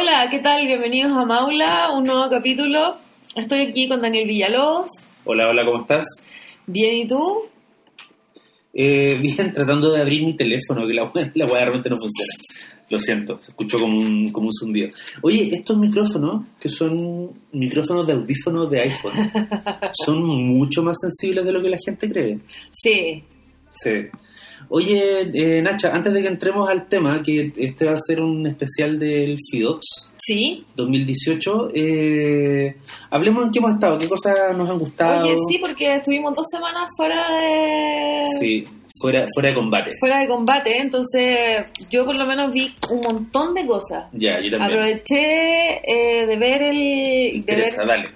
Hola, ¿qué tal? Bienvenidos a Maula, un nuevo capítulo. Estoy aquí con Daniel Villalobos. Hola, hola, ¿cómo estás? Bien, ¿y tú? Eh, bien, tratando de abrir mi teléfono, que la, la weá realmente no funciona. Lo siento, se escuchó como un, como un zumbido. Oye, estos micrófonos, que son micrófonos de audífonos de iPhone, son mucho más sensibles de lo que la gente cree. Sí. Sí. Oye, eh, Nacha, antes de que entremos al tema, que este va a ser un especial del FIDOX ¿Sí? 2018, eh, hablemos en qué hemos estado, qué cosas nos han gustado. Oye, sí, porque estuvimos dos semanas fuera de... Sí, fuera, fuera de combate. Fuera de combate, entonces yo por lo menos vi un montón de cosas. Ya, yo también. Aproveché eh, de ver el... De ver, Interesa, dale.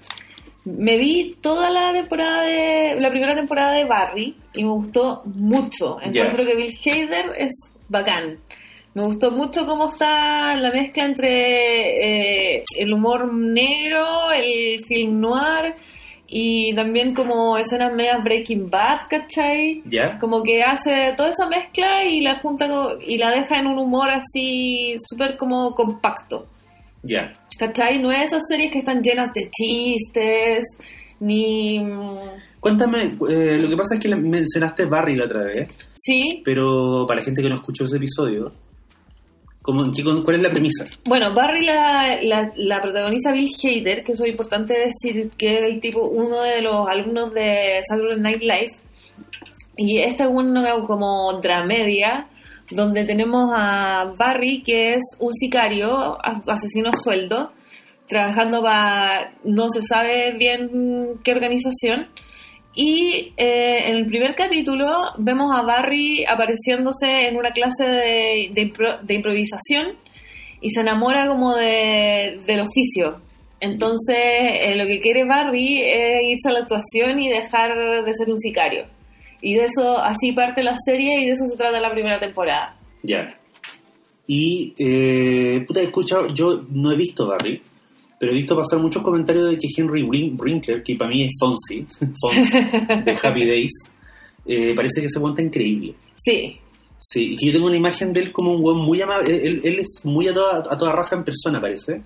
me vi toda la temporada de... La primera temporada de Barry y me gustó mucho. Encuentro que Bill Hader es bacán. Me gustó mucho cómo está la mezcla entre eh, el humor negro, el film noir y también como escenas medias Breaking Bad, ¿cachai? ¿Ya? Como que hace toda esa mezcla y la junta y la deja en un humor así súper como compacto. Ya. ¿Cachai? No es esas series que están llenas de chistes, ni... Cuéntame, eh, lo que pasa es que mencionaste Barry la otra vez, Sí. pero para la gente que no escuchó ese episodio, ¿cómo, en qué- ¿cuál es la premisa? Bueno, Barry la, la, la protagoniza Bill Hader, que eso es importante decir que es el tipo, uno de los alumnos de Saturday Night Live. Y esta es una como dramedia donde tenemos a Barry, que es un sicario, asesino sueldo, trabajando para no se sabe bien qué organización. Y eh, en el primer capítulo vemos a Barry apareciéndose en una clase de, impro- de improvisación y se enamora como de, del oficio. Entonces eh, lo que quiere Barry es irse a la actuación y dejar de ser un sicario. Y de eso, así parte la serie y de eso se trata la primera temporada. Ya. Y, eh, puta, he escuchado, yo no he visto Barry, pero he visto pasar muchos comentarios de que Henry Wrin- Winkler, que para mí es Fonzie, Fonzie de Happy Days, eh, parece que se monta increíble. Sí, Sí, y yo tengo una imagen de él como un weón muy amable, él, él es muy a toda, a toda raja en persona, parece,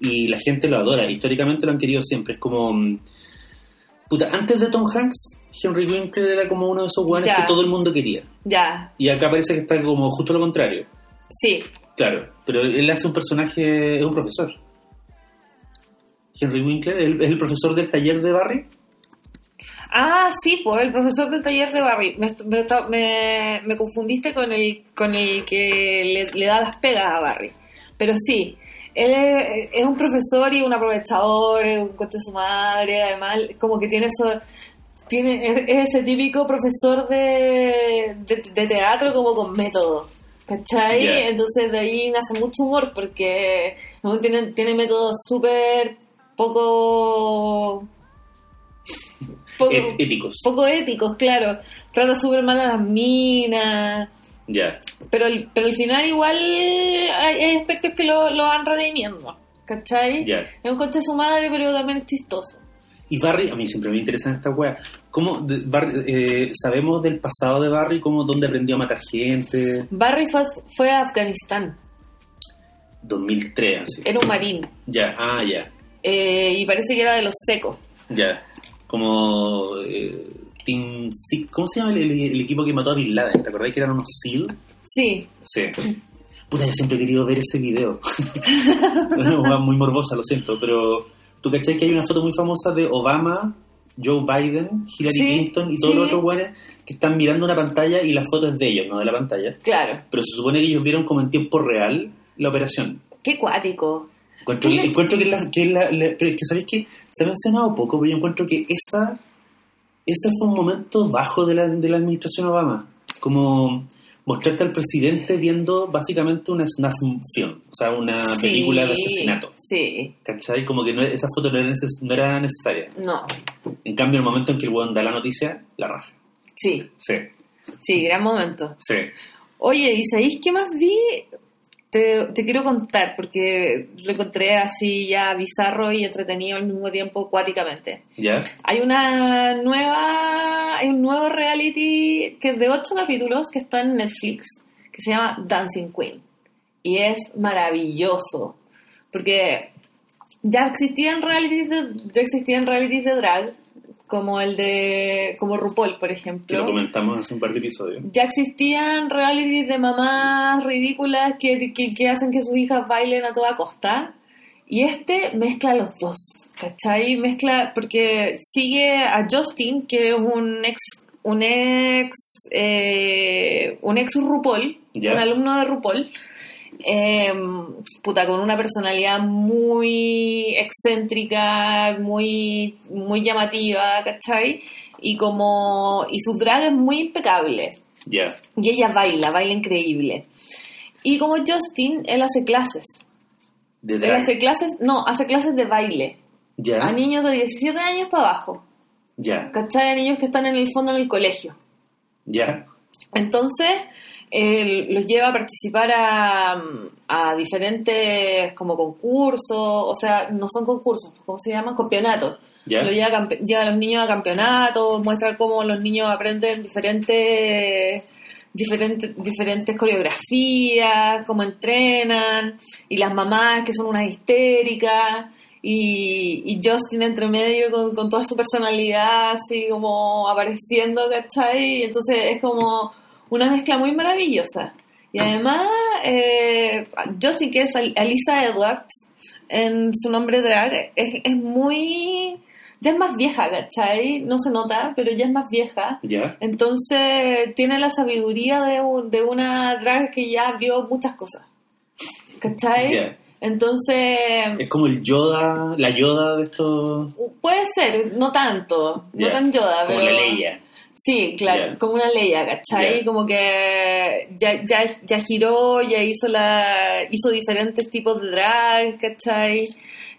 y la gente lo adora, históricamente lo han querido siempre, es como... mm, Puta, antes de Tom Hanks, Henry Winkler era como uno de esos weones que todo el mundo quería. ya, Y acá parece que está como justo lo contrario. sí. Claro, pero él hace un personaje, es un profesor. Henry Winkler es el, es el profesor del taller de Barry. Ah, sí, pues el profesor del taller de Barry. Me, me, me- me confundiste con el, con el que le, le da las pegas a Barry. Pero sí, él es, es un profesor y un aprovechador, es un cuento de su madre, además como que tiene eso... Tiene, es, es ese típico profesor de, de, de teatro como con método. ¿Cachai? Ya. Entonces de ahí nace mucho humor porque ¿no? tiene, tiene métodos súper poco... poco Et- éticos. poco éticos, claro. Trata súper mal a las minas. Ya. Pero, el- pero al final igual hay, aspectos que lo, lo van redimiendo. ¿Cachai? Ya. Es un coche de su madre, pero también es chistoso. Y Barry, a mí siempre me interesan estas weas. ¿Cómo de- Barry, eh, sabemos del pasado de Barry? ¿Cómo, ¿Dónde aprendió a matar gente? Barry fue, fue a Afganistán. 2003, así. Era un marín. Ya, ah, ya. Eh, y parece que era de los secos. Ya. Como eh, Team Six, ¿cómo se llama el, equipo que mató a Bin Laden? ¿Te acordás que eran unos SEAL? Sí. Sí. Puta, yo siempre he querido ver ese video. muy morbosa, lo siento, pero tú cachai que hay una foto muy famosa de Obama, Joe Biden, Hillary Sí, Clinton y todos sí. los otros güeyes que están mirando una pantalla y la foto es de ellos, no de la pantalla. Claro. Pero se supone que ellos vieron como en tiempo real la operación. Qué cuático. Encuentro que, ¿Qué le- encuentro que, la, que, la- la- que sabéis que se ha mencionado poco, pero yo encuentro que esa ese fue un momento bajo de la, de la administración Obama. Como mostrarte al presidente viendo básicamente una snuff film, o sea, una Sí, película de asesinato. Sí. ¿Cachai? Como que no, esa foto no era, neces- no era necesaria. No. En cambio, el momento en que el weón da la noticia, la raja. Sí. Sí, Sí, gran momento. sí. Oye, ¿y sabéis qué más vi? Te, te quiero contar, porque lo encontré así ya bizarro y entretenido al mismo tiempo cuáticamente. ¿Ya? Hay una nueva, hay un nuevo reality que es de ocho capítulos que está en Netflix, que se llama Dancing Queen. Y es maravilloso, porque ya existían realities de, ya existían realities de drag, como el de, como RuPaul, por Que lo ejemplo. comentamos hace un par de episodios. Ya existían realities de mamás ridículas que, que, que hacen que sus hijas bailen a toda costa. Y este mezcla los dos, ¿cachai? Mezcla, porque sigue a Justin, que es un ex, un ex, eh, un ex RuPaul, un alumno de RuPaul, eh, puta, con una personalidad muy excéntrica, muy, muy llamativa, ¿cachai? Y como, y su drag es muy impecable. Ya. Y ella baila, baila increíble. Y como Justin, él hace clases. De Él drag. hace clases, no, hace clases de baile. Ya. A niños de 17 años para abajo. Ya. ¿Cachai? A niños que están en el fondo en el colegio. Ya. Entonces, él los lleva a participar a, a diferentes como concursos, o sea, no son concursos, ¿cómo se llaman? Campeonatos. Ya. Lo lleva, lleva a los niños a campeonatos, muestra cómo los niños aprenden diferentes, diferentes, diferentes coreografías, cómo entrenan, y las mamás que son unas histéricas, y, y Justin entre medio con, con toda su personalidad, así como apareciendo, ¿cachai? Y entonces es como una mezcla muy maravillosa. Y además, eh, Justin, que es Al- Alisa Edwards, en su nombre drag, es, es muy... Ya es más vieja, ¿cachai? No se nota, pero ya es más vieja. Ya. Entonces tiene la sabiduría de, un- de una drag que ya vio muchas cosas. ¿Cachai? Ya. Entonces, Es como el Yoda, la Yoda de estos. puede ser, no tanto, no tan Yoda, Como pero... la Leia. Sí, claro, como una Leia, ¿cachai? Ya. Como que ya, ya, ya giró, ya hizo la hizo diferentes tipos de drag, ¿cachai?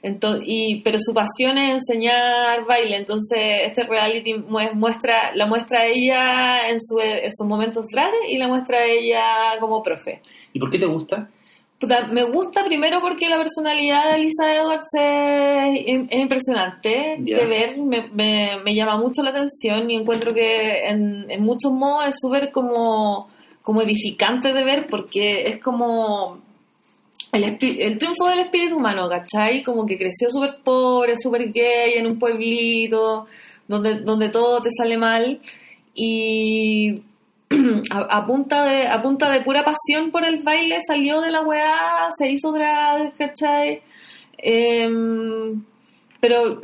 Entonces, y, pero su pasión es enseñar baile, entonces este reality mu- muestra, la muestra a ella en, su, en sus momentos drag y la muestra a ella como profe. ¿Y por qué te gusta? Puta, me gusta primero porque la personalidad de Lisa Edwards es, es impresionante de ver, me, me- me llama mucho la atención y encuentro que en, en muchos modos es súper como, como edificante de ver porque es como el, el triunfo del espíritu humano, ¿cachai? Como que creció súper pobre, súper gay en un pueblito donde, donde todo te sale mal y a, a punta de, a punta de pura pasión por el baile salió de la weá, se hizo drag, ¿cachai? Em, pero,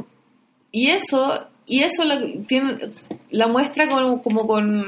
y eso, y eso la, tiene, la muestra como, como con...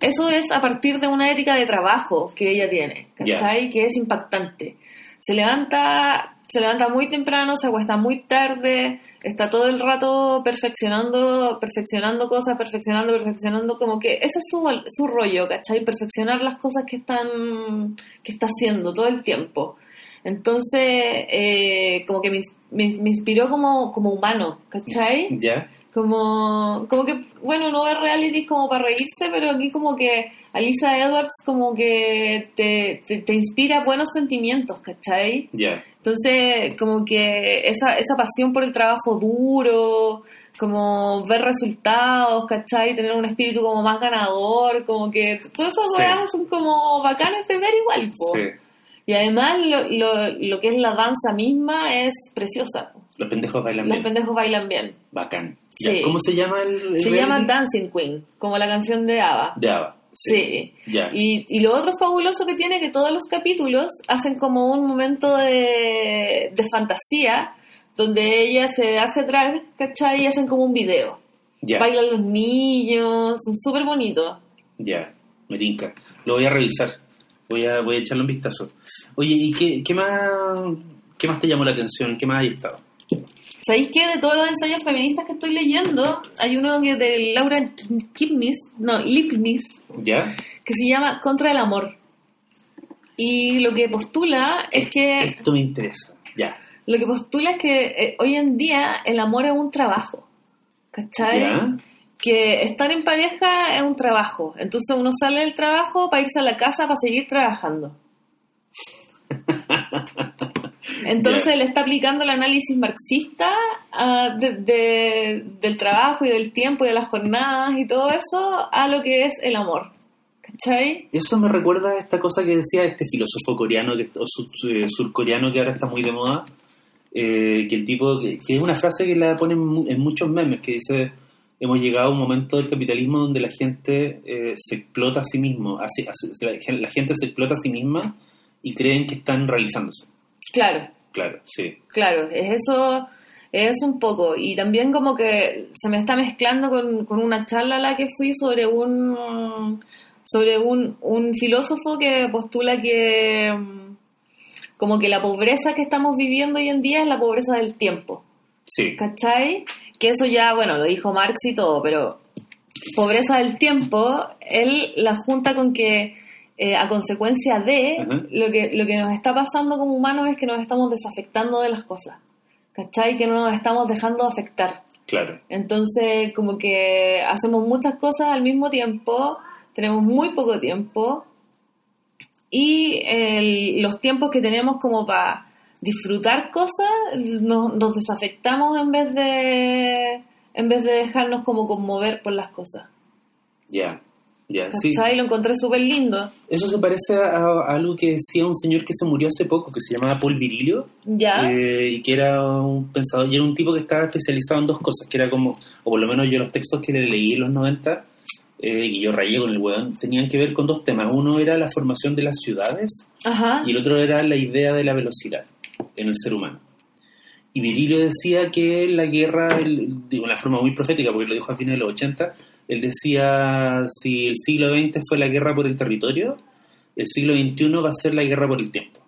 Eso es a partir de una ética de trabajo que ella tiene, ¿cachai? Que es impactante. Se levanta, se levanta muy temprano, se acuesta muy tarde, está todo el rato perfeccionando, perfeccionando cosas, perfeccionando, perfeccionando, como que ese es su, su rollo, ¿cachai? Perfeccionar las cosas que están, que está haciendo todo el tiempo. Entonces, eh, como que me, me- inspiró como, como humano, ¿cachai? Ya. Como, como que, bueno, no ve reality como para reírse, pero aquí como que Alisa Edwards como que te, te, te inspira buenos sentimientos, ¿cachai? Ya. Entonces, como que esa, esa pasión por el trabajo duro, como ver resultados, ¿cachai? Tener un espíritu como más ganador, como que todas esas Sí. weas son como bacanes de ver igual, po. Sí. Y además lo, lo, lo que es la danza misma es preciosa. Los pendejos bailan Los bien. pendejos bailan bien. Bacán. Sí. ¿Cómo se llama el, el Se reality? llama Dancing Queen, como la canción de ABBA. De Ava. Sí. Ya. Y, y lo otro fabuloso que tiene que todos los capítulos hacen como un momento de, de fantasía donde ella se hace drag, ¿cachai? Y hacen como un video. Ya. Bailan los niños, son súper bonitos. Ya. Me tinca. Lo voy a revisar. Voy a, voy a echarle un vistazo. Oye, ¿y qué, qué más qué más te llamó la atención? ¿Qué más hay estado? ¿Sabéis que de todos los ensayos feministas que estoy leyendo, hay uno que de Laura Kipnis, no, Lipnis, ¿Ya? que se llama Contra el Amor. Y lo que postula es que Esto me interesa. Ya. lo que postula es que eh, hoy en día el amor es un trabajo. ¿Cachai? ¿Ya? Que estar en pareja es un trabajo. Entonces uno sale del trabajo para irse a la casa para seguir trabajando. Entonces Ya. le está aplicando el análisis marxista ah, de- de- del trabajo y del tiempo y de las jornadas y todo eso a lo que es el amor. ¿Cachai? Eso me recuerda a esta cosa que decía este filósofo coreano que, o sur- eh, surcoreano que ahora está muy de moda, eh, que el tipo, que, que es una frase que la ponen en muchos memes, que dice, hemos llegado a un momento del capitalismo donde la gente eh, se explota a sí mismo, así- la gente se explota a sí misma y creen que están realizándose. Claro, Claro, sí. claro, es eso, es un poco. Y también como que se me está mezclando con, con una charla a la que fui sobre un sobre un, un filósofo que postula que mm, como que la pobreza que estamos viviendo hoy en día es la pobreza del tiempo. Sí, ¿Cachai? Que eso ya, bueno, lo dijo Marx y todo, pero pobreza del tiempo, él la junta con que eh, a consecuencia de lo que, lo que nos está pasando como humanos es que nos estamos desafectando de las cosas. ¿Cachai? Que no nos estamos dejando afectar. claro. Entonces, como que hacemos muchas cosas al mismo tiempo, tenemos muy poco tiempo y el- los tiempos que tenemos como para disfrutar cosas nos, nos desafectamos en vez de en vez de dejarnos como conmover por las cosas. Ya, ya, sí. ¿Cachai? Lo encontré súper lindo. Eso se parece a, a algo que decía un señor que se murió hace poco, que se llamaba Paul Virilio, ¿Ya? eh, y que era un pensador, y era un tipo que estaba especializado en dos cosas, que era como, o por lo menos yo los textos que le leí en los 90, eh, y yo rayé con el weón, tenían que ver con dos temas. Uno era la formación de las ciudades, Ajá. y el otro era la idea de la velocidad en el ser humano. Y Virilio decía que la guerra, el- de una forma muy profética, porque lo dijo a fines de los 80, él decía, si el siglo XX fue la guerra por el territorio, el siglo XXI va a ser la guerra por el tiempo.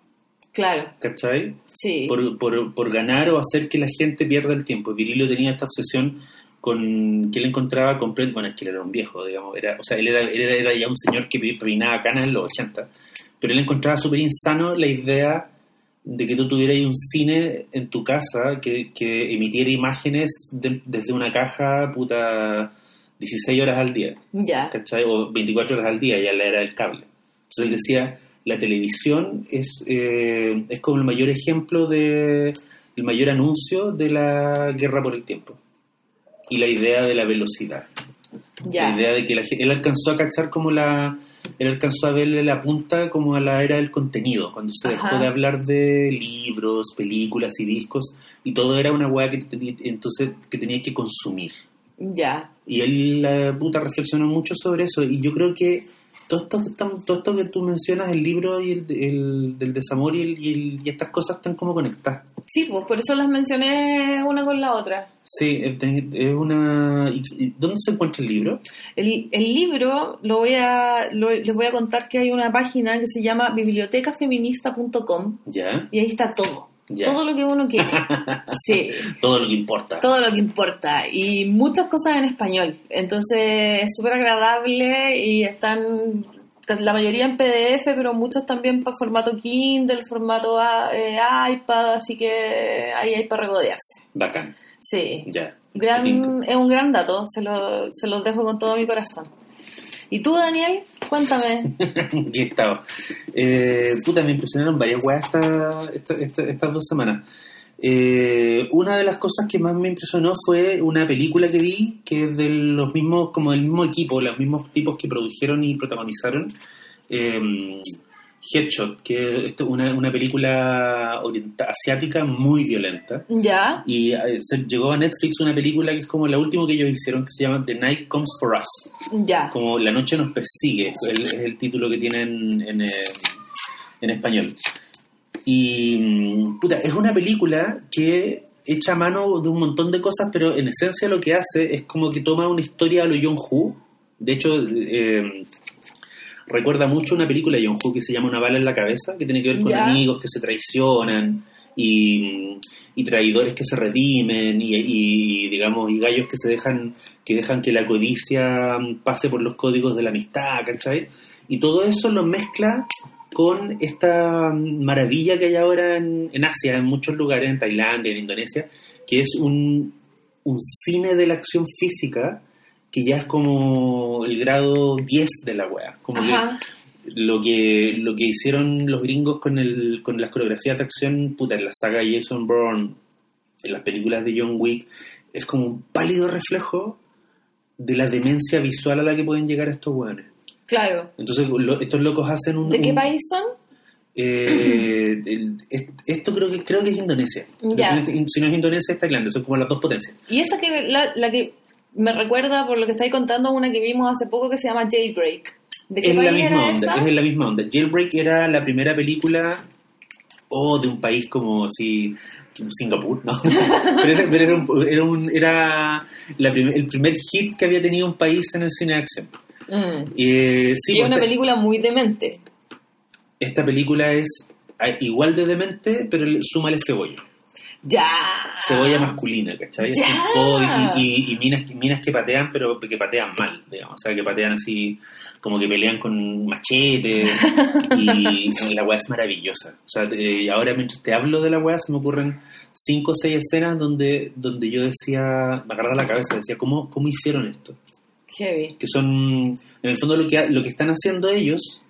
Claro. ¿Cachai? Sí. Por, por, por ganar o hacer que la gente pierda el tiempo. Virilio tenía esta obsesión con que él encontraba completo, bueno, es que él era un viejo, digamos, era, o sea, él era, él era, ya un señor que peinaba canas en los 80, pero él encontraba súper insano la idea de que tú tuvieras un cine en tu casa que, que emitiera imágenes de- desde una caja, puta, 16 horas al día, Ya. ¿cachai? O 24 horas al día, ya la era del cable. Entonces él decía, la televisión es, eh, es como el mayor ejemplo de, el mayor anuncio de la guerra por el tiempo. Y la idea de la velocidad. Ya. La idea de que la gente, él alcanzó a cachar como la, él alcanzó a verle la punta como a la era del contenido, cuando se dejó Ajá. de hablar de libros, películas y discos, y todo era una weá que, entonces, que tenía que consumir. Ya. Y él, la puta, reflexionó mucho sobre eso. Y yo creo que todo esto que, estamos- todo esto que tú mencionas, el libro y el, el- del desamor y, el- y, el- y estas cosas están como conectadas. Sí, pues por eso las mencioné una con la otra. Sí, es una... ¿y- y ¿Dónde se encuentra el libro? El, el libro, lo voy a, lo- les voy a contar que hay una página que se llama bibliotecafeminista.com Ya, y ahí está todo. Todo lo que uno quiere. Sí, Todo lo que importa. todo lo que importa. Y muchas cosas en español. Entonces es súper agradable y están la mayoría en PDF, pero muchos también para formato Kindle, formato eh, iPad, así que ahí hay para regodearse. Bacán, Sí. ya. Gran, es un gran dato, se, lo, se los dejo con todo mi corazón. ¿Y tú, Daniel? Cuéntame. Aquí estaba. Eh, puta, me impresionaron varias weas esta- esta- esta- estas dos semanas. Eh, una de las cosas que más me impresionó fue una película que vi que es de los mismos, como del mismo equipo, los mismos tipos que produjeron y protagonizaron eh, Headshot, que es una, una película orienta- asiática muy violenta. ¿Ya? Y eh, se llegó a Netflix una película que es como la última que ellos hicieron, que se llama The Night Comes for Us Ya. como La noche nos persigue, es el, es el título que tienen en, eh, en español. Y, mm, puta, es una película que echa mano de un montón de cosas, pero en esencia lo que hace es como que toma una historia a lo John Woo. De hecho, eh, recuerda mucho una película de John Woo que se llama Una bala en la cabeza, que tiene que ver con amigos que se traicionan y, y traidores que se redimen y, y, digamos y gallos que se dejan que dejan que la codicia pase por los códigos de la amistad, ¿cachai? Y todo eso lo mezcla con esta maravilla que hay ahora en, en Asia, en muchos lugares, en Tailandia, en Indonesia, que es un, un cine de la acción física que ya es como el grado 10 de la wea. Como que lo que lo que hicieron los gringos con el con las coreografías de acción puta en la saga Jason Bourne en las películas de John Wick es como un pálido reflejo de la demencia visual a la que pueden llegar estos hueones Claro. Entonces lo- estos locos hacen un... ¿De qué un- país son? eh, el- esto creo que creo que es Indonesia. Ya. Si no es Indonesia, es Tailandia. Son como las dos potencias. Y esa que la, la que me recuerda por lo que estáis contando una que vimos hace poco que se llama Jailbreak. ¿De qué Es la misma era onda, esa? es la misma onda. Jailbreak era la primera película o de un país como así Singapur, ¿no? pero era, pero era un- era un- era la prim- el primer hit que había tenido un país en el cine de acción. Mm. Eh, sí, y es pues, una esta- película muy demente. esta película es ah, igual de demente, pero le- súmale cebolla. Ya. Cebolla masculina, ¿cachai? Ya. y, y- y minas, minas que patean, pero que patean mal, digamos. O sea, que patean así, como que pelean con machete. y la weá es maravillosa. O sea, eh, ahora mientras te hablo de la weá, se me ocurren cinco o seis escenas donde, donde yo decía, me agarraba la cabeza, decía, ¿cómo, cómo hicieron esto? Heavy. que son, en el fondo, lo que, lo que están haciendo ellos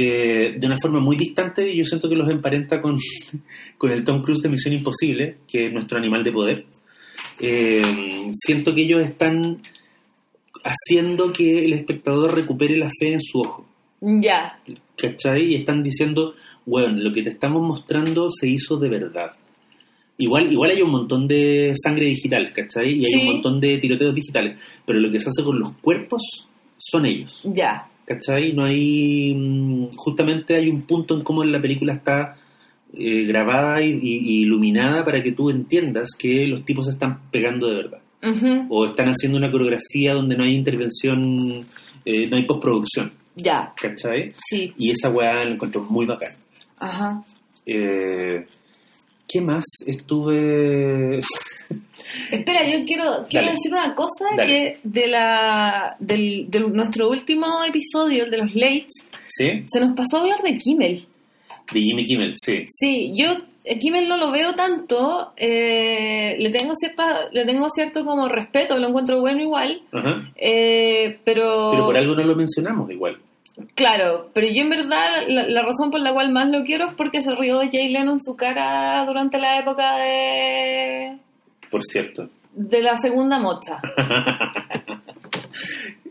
eh, de una forma muy distante, y yo siento que los emparenta con, con el Tom Cruise de Misión Imposible, que es nuestro animal de poder. Eh, siento que ellos están haciendo que el espectador recupere la fe en su ojo. Ya. ¿cachai? Y están diciendo, bueno, lo que te estamos mostrando se hizo de verdad. Igual, igual hay un montón de sangre digital, ¿cachai? Y hay Sí. un montón de tiroteos digitales, pero lo que se hace con los cuerpos son ellos, Ya. ¿Cachai? No hay, mm, justamente hay un punto en cómo la película está eh, grabada y, iluminada para que tú entiendas que los tipos se están pegando de verdad. O están haciendo una coreografía donde no hay intervención, eh, no hay postproducción, Ya. ¿cachai? Sí. Y esa weá la encuentro muy bacán. Ajá. Eh, ¿Qué más estuve...? Espera, yo quiero, quiero Dale. decir una cosa Dale. que de la del, de nuestro último episodio, el de los Lates, ¿Sí? se nos pasó a hablar de Kimmel. De Jimmy Kimmel, sí. Sí, yo a Kimmel no lo veo tanto, eh, le tengo cierta, le tengo cierto como respeto, lo encuentro bueno igual, Ajá. eh, pero, Pero por algo no lo mencionamos igual. claro, pero yo en verdad la, la razón por la cual más lo quiero es porque se rió de Jay Leno en su cara durante la época de Por cierto. de la segunda mocha.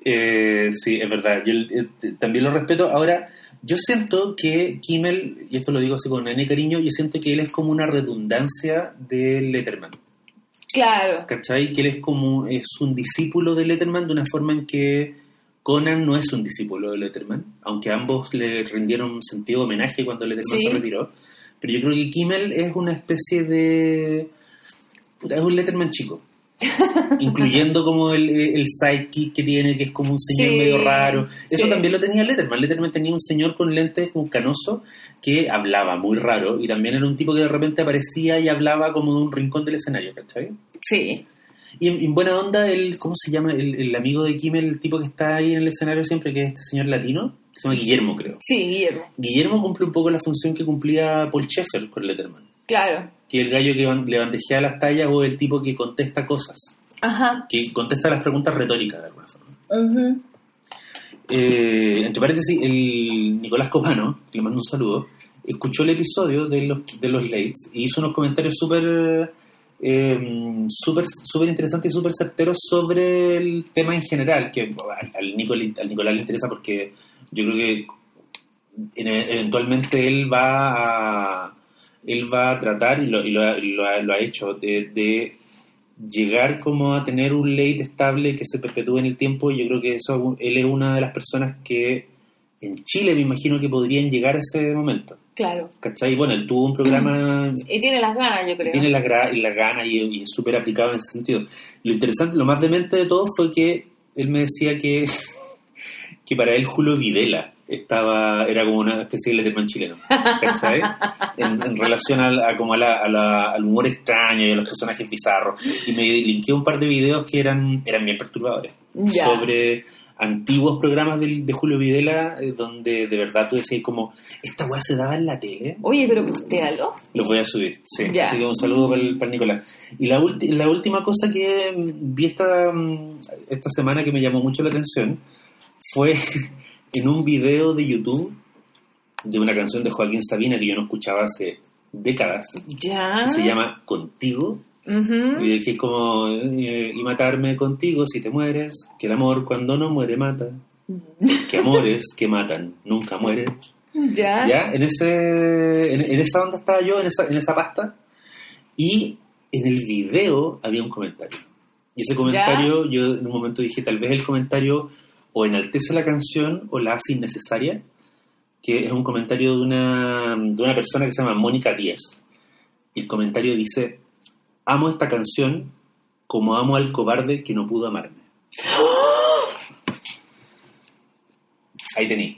Eh, sí, es verdad. Yo eh, también lo respeto. Ahora, yo siento que Kimmel, y esto lo digo así con N cariño, yo siento que él es como una redundancia de Letterman. Claro, ¿Cachai? Que él es como, es un discípulo de Letterman de una forma en que Conan no es un discípulo de Letterman, aunque ambos le rindieron un sentido homenaje cuando Letterman Sí. se retiró. Pero yo creo que Kimmel es una especie de... puta, Es un Letterman chico. incluyendo como el, el sidekick que tiene, que es como un señor Sí, medio raro. Eso sí. también lo tenía Letterman. Letterman tenía un señor con lentes, un canoso, que hablaba muy raro y también era un tipo que de repente aparecía y hablaba como de un rincón del escenario, ¿cachai? sí. Y en, en buena onda, el, ¿cómo se llama? El, el amigo de Kimmel, el tipo que está ahí en el escenario siempre, que es este señor latino, que se llama Guillermo, creo. Sí, Guillermo. Guillermo cumple un poco la función que cumplía Paul Sheffer con Letterman. Claro. Que el gallo que le bandejea las tallas o el tipo que contesta cosas. Ajá. Que contesta las preguntas retóricas, de alguna forma. Ujú. Eh, entre paréntesis, el Nicolás Copano, que le mando un saludo, escuchó el episodio de los, de los Lates y hizo unos comentarios súper eh, súper interesantes y súper certeros sobre el tema en general, que al, al Nico le- al Nicolás le interesa porque yo creo que en- eventualmente él va a él va a tratar y lo, y lo ha, y lo ha- lo ha hecho de, de llegar como a tener un late estable que se perpetúe en el tiempo y yo creo que eso él es una de las personas que en Chile me imagino que podrían llegar a ese momento Claro. ¿cachai? bueno él tuvo un programa Y tiene las ganas, yo creo. tiene las las ganas y, y es súper aplicado en ese sentido lo interesante, lo más demente de todo fue que él me decía que que para él Julio Videla estaba era como una especie de Letterman chileno ¿cachai? en, en relación al, a, como a la- a la- al humor extraño y a los personajes bizarros y me linkeó un par de videos que eran eran bien perturbadores sobre antiguos programas del- de, Julio Videla eh, donde de verdad tú decías como esta weá se daba en la tele Oye, pero postéalo. lo voy a subir, sí. Así que un saludo para el, para Nicolás. Y la, ulti- la última cosa que vi esta, mm, esta semana que me llamó mucho la atención fue en un video de YouTube de una canción de Joaquín Sabina que yo no escuchaba hace décadas, Ya. que se llama Contigo, Ujú. y que es como, eh, y matarme contigo si te mueres, que el amor cuando no muere mata. que amores que matan nunca mueren. Ya. ¿Ya? En, ese, en, en esa onda estaba yo, en esa, en esa pasta. Y en el video había un comentario. Y ese comentario, yo en un momento dije, tal vez el comentario o enaltece la canción o la hace innecesaria, que es un comentario de una, de una persona que se llama Mónica Díez. Y el comentario dice, amo esta canción como amo al cobarde que no pudo amarme. Ahí tení.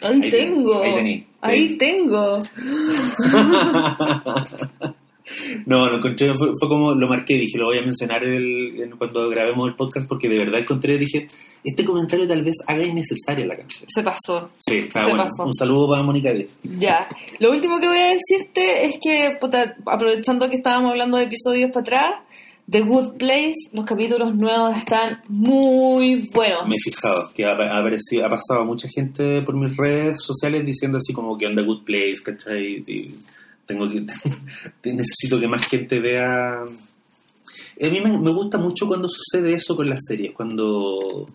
Ahí, Ahí tengo. ten- ahí tení. Ahí tengo. No, lo encontré, fue, fue como lo marqué, dije, lo voy a mencionar el- en- cuando grabemos el podcast porque de verdad encontré, dije, este comentario tal vez haga innecesaria la canción. Se pasó. Sí, está Se bueno. pasó. Un saludo para Mónica Díez. Ya. Lo último que voy a decirte es que, puta, aprovechando que estábamos hablando de episodios para atrás, The Good Place, los capítulos nuevos están muy buenos. Me he fijado que ha, aparecido, ha pasado mucha gente por mis redes sociales diciendo así como que onda good place, ¿cachai? Y tengo que, necesito que más gente vea. A mí me, me gusta mucho cuando sucede eso con las series, cuando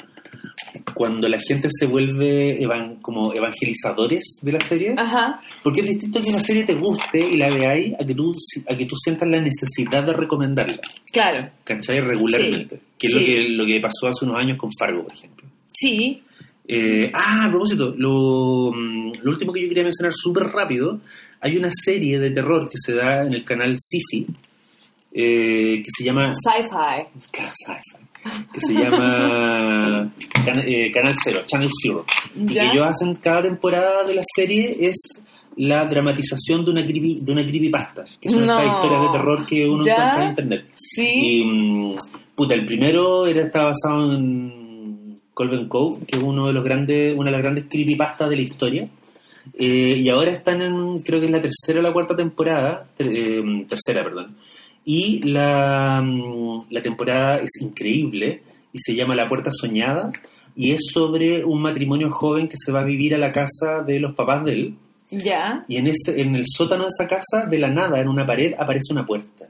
cuando la gente se vuelve evan- como evangelizadores de la serie, Ajá. porque es distinto que una serie te guste y la veáis a que tú a que tú sientas la necesidad de recomendarla, Claro. ¿cachai? Regularmente, que es sí. lo que lo que pasó hace unos años con Fargo, por ejemplo. Sí. Eh, ah, a propósito, lo, mm, lo último que yo quería mencionar súper rápido, hay una serie de terror que se da en el canal Sifi, eh, que se llama... Sci-fi. Claro, Sci-Fi, que se llama Can- eh, Canal Cero, Channel Zero. Y Ya. que ellos hacen cada temporada de la serie es la dramatización de una, creepy, de una creepypasta, que son estas No. historias de terror que uno ¿Ya? encuentra en internet. Sí. Y, puta, el primero era, estaba basado en Colvin Cove, que es uno de los grandes, una de las grandes creepypastas de la historia. Eh, y ahora están en, creo que es la tercera o la cuarta temporada, ter- eh, tercera, perdón. Y la, mm, la temporada es increíble y se llama La Puerta Soñada y es sobre un matrimonio joven que se va a vivir a la casa de los papás de él. Ya. Y en, ese, en el sótano de esa casa, de la nada, en una pared, aparece una puerta.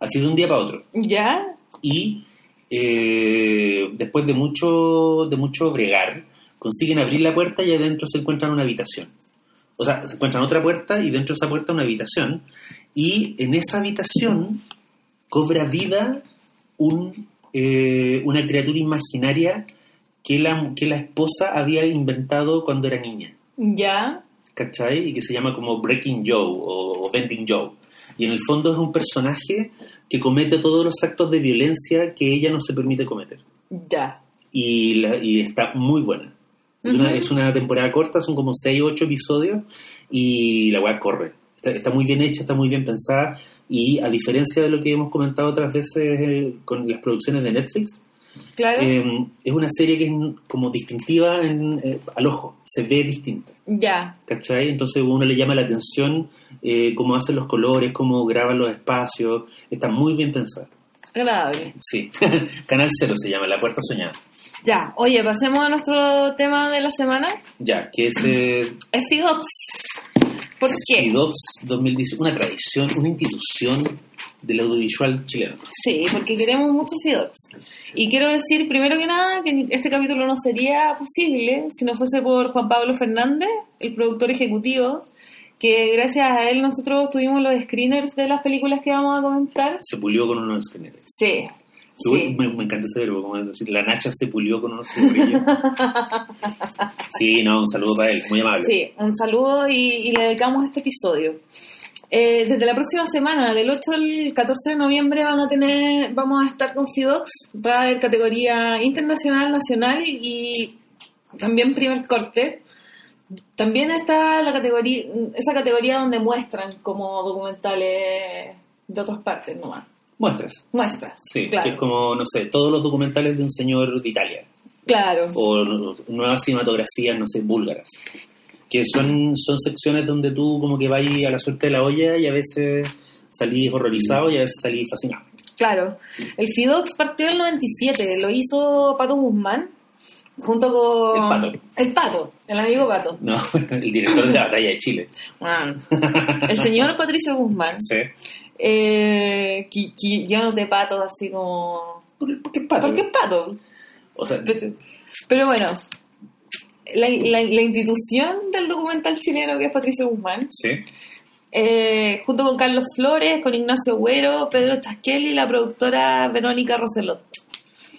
Así de un día para otro Ya. y eh, después de mucho, de mucho bregar, consiguen abrir la puerta y adentro se encuentran una habitación. O sea, se encuentran otra puerta y dentro de esa puerta una habitación. Y en esa habitación cobra vida un, eh, una criatura imaginaria que la, que la esposa había inventado cuando era niña. Ya. ¿cachai? Y que se llama como Breaking Joe o, o Bending Joe. Y en el fondo es un personaje que comete todos los actos de violencia que ella no se permite cometer. Ya. Y, la- y está muy buena. Es, una, Ujú. es una temporada corta, son como 6 o 8 episodios y la weá corre. Está, está muy bien hecha, está muy bien pensada y a diferencia de lo que hemos comentado otras veces eh, con las producciones de Netflix, Claro. eh, es una serie que es como distintiva en, eh, al ojo, se ve distinta. ya. ¿cachai? Entonces a uno le llama la atención eh, cómo hacen los colores, cómo graban los espacios, está muy bien pensado. Agradable. Sí, Canal Cero se llama, La Puerta Soñada. Ya. Oye, pasemos a nuestro tema de la semana. Ya, que es eh, Es FIDOPS. ¿Por qué? IDOPS 2010, una tradición, una institución del audiovisual chileno. Sí, porque queremos mucho FIDOPS. Y quiero decir, primero que nada, que este capítulo no sería posible si no fuese por Juan Pablo Fernández, el productor ejecutivo, que gracias a él nosotros tuvimos los screeners de las películas que vamos a comentar. Se pulió con unos escáneres. Sí. Sí. Me, me encanta ese verbo, como decir, la Nacha se pulió con unos cigarrillos. sí, no, un saludo para él, muy amable. Sí, un saludo y, y le dedicamos este episodio. Eh, desde la próxima semana, del 8 al 14 de noviembre, van a tener, vamos a estar con FIDOX. Va a haber categoría internacional, nacional y también primer corte. También está la categoría, esa categoría donde muestran como documentales de otras partes nomás. Muestras. Muestras. Sí, claro. que es como, no sé, todos los documentales de un señor de Italia. Claro. o nuevas cinematografías, no sé, búlgaras. Que son, son secciones donde tú como que vas a la suerte de la olla y a veces salís horrorizado y a veces salís fascinado. Claro. El FIDOX partió en el 97, lo hizo Pato Guzmán, junto con... El Pato. El Pato, el amigo Pato. No, el director de la batalla de Chile. Man. El señor Patricio Guzmán, Sí. Eh, llenos de patos así como... ¿Por, por qué pato? ¿Por qué Pato? O sea, Pero, pero bueno, la, la- la institución del documental chileno que es Patricio Guzmán, Sí. eh, junto con Carlos Flores, con Ignacio Güero, Pedro Chasquel y la productora Verónica Roselot.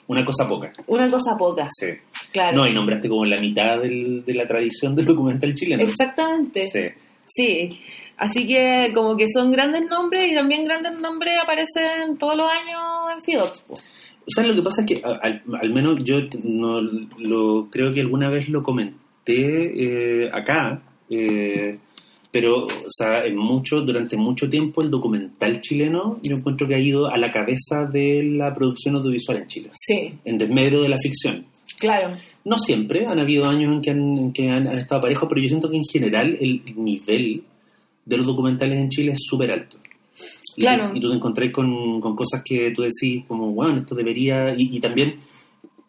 Una cosa poca. Una cosa poca, Sí. claro. No, y nombraste como la mitad del- de la tradición del documental chileno. Exactamente. Sí. Sí. Así que como que son grandes nombres y también grandes nombres aparecen todos los años en Fidox. po. ¿Sabes lo que pasa? Es que al, al menos yo no lo creo que alguna vez lo comenté eh, acá, eh, pero o sea, en mucho, durante mucho tiempo el documental chileno yo encuentro que ha ido a la cabeza de la producción audiovisual en Chile, Sí, en desmedro de la ficción. claro. No siempre, han habido años en que han, en que han, han estado parejos, pero yo siento que en general el nivel de los documentales en Chile es súper alto. Y Claro. tú- Y tú te encontrás con, con cosas que tú decís como, bueno, esto debería... Y, y también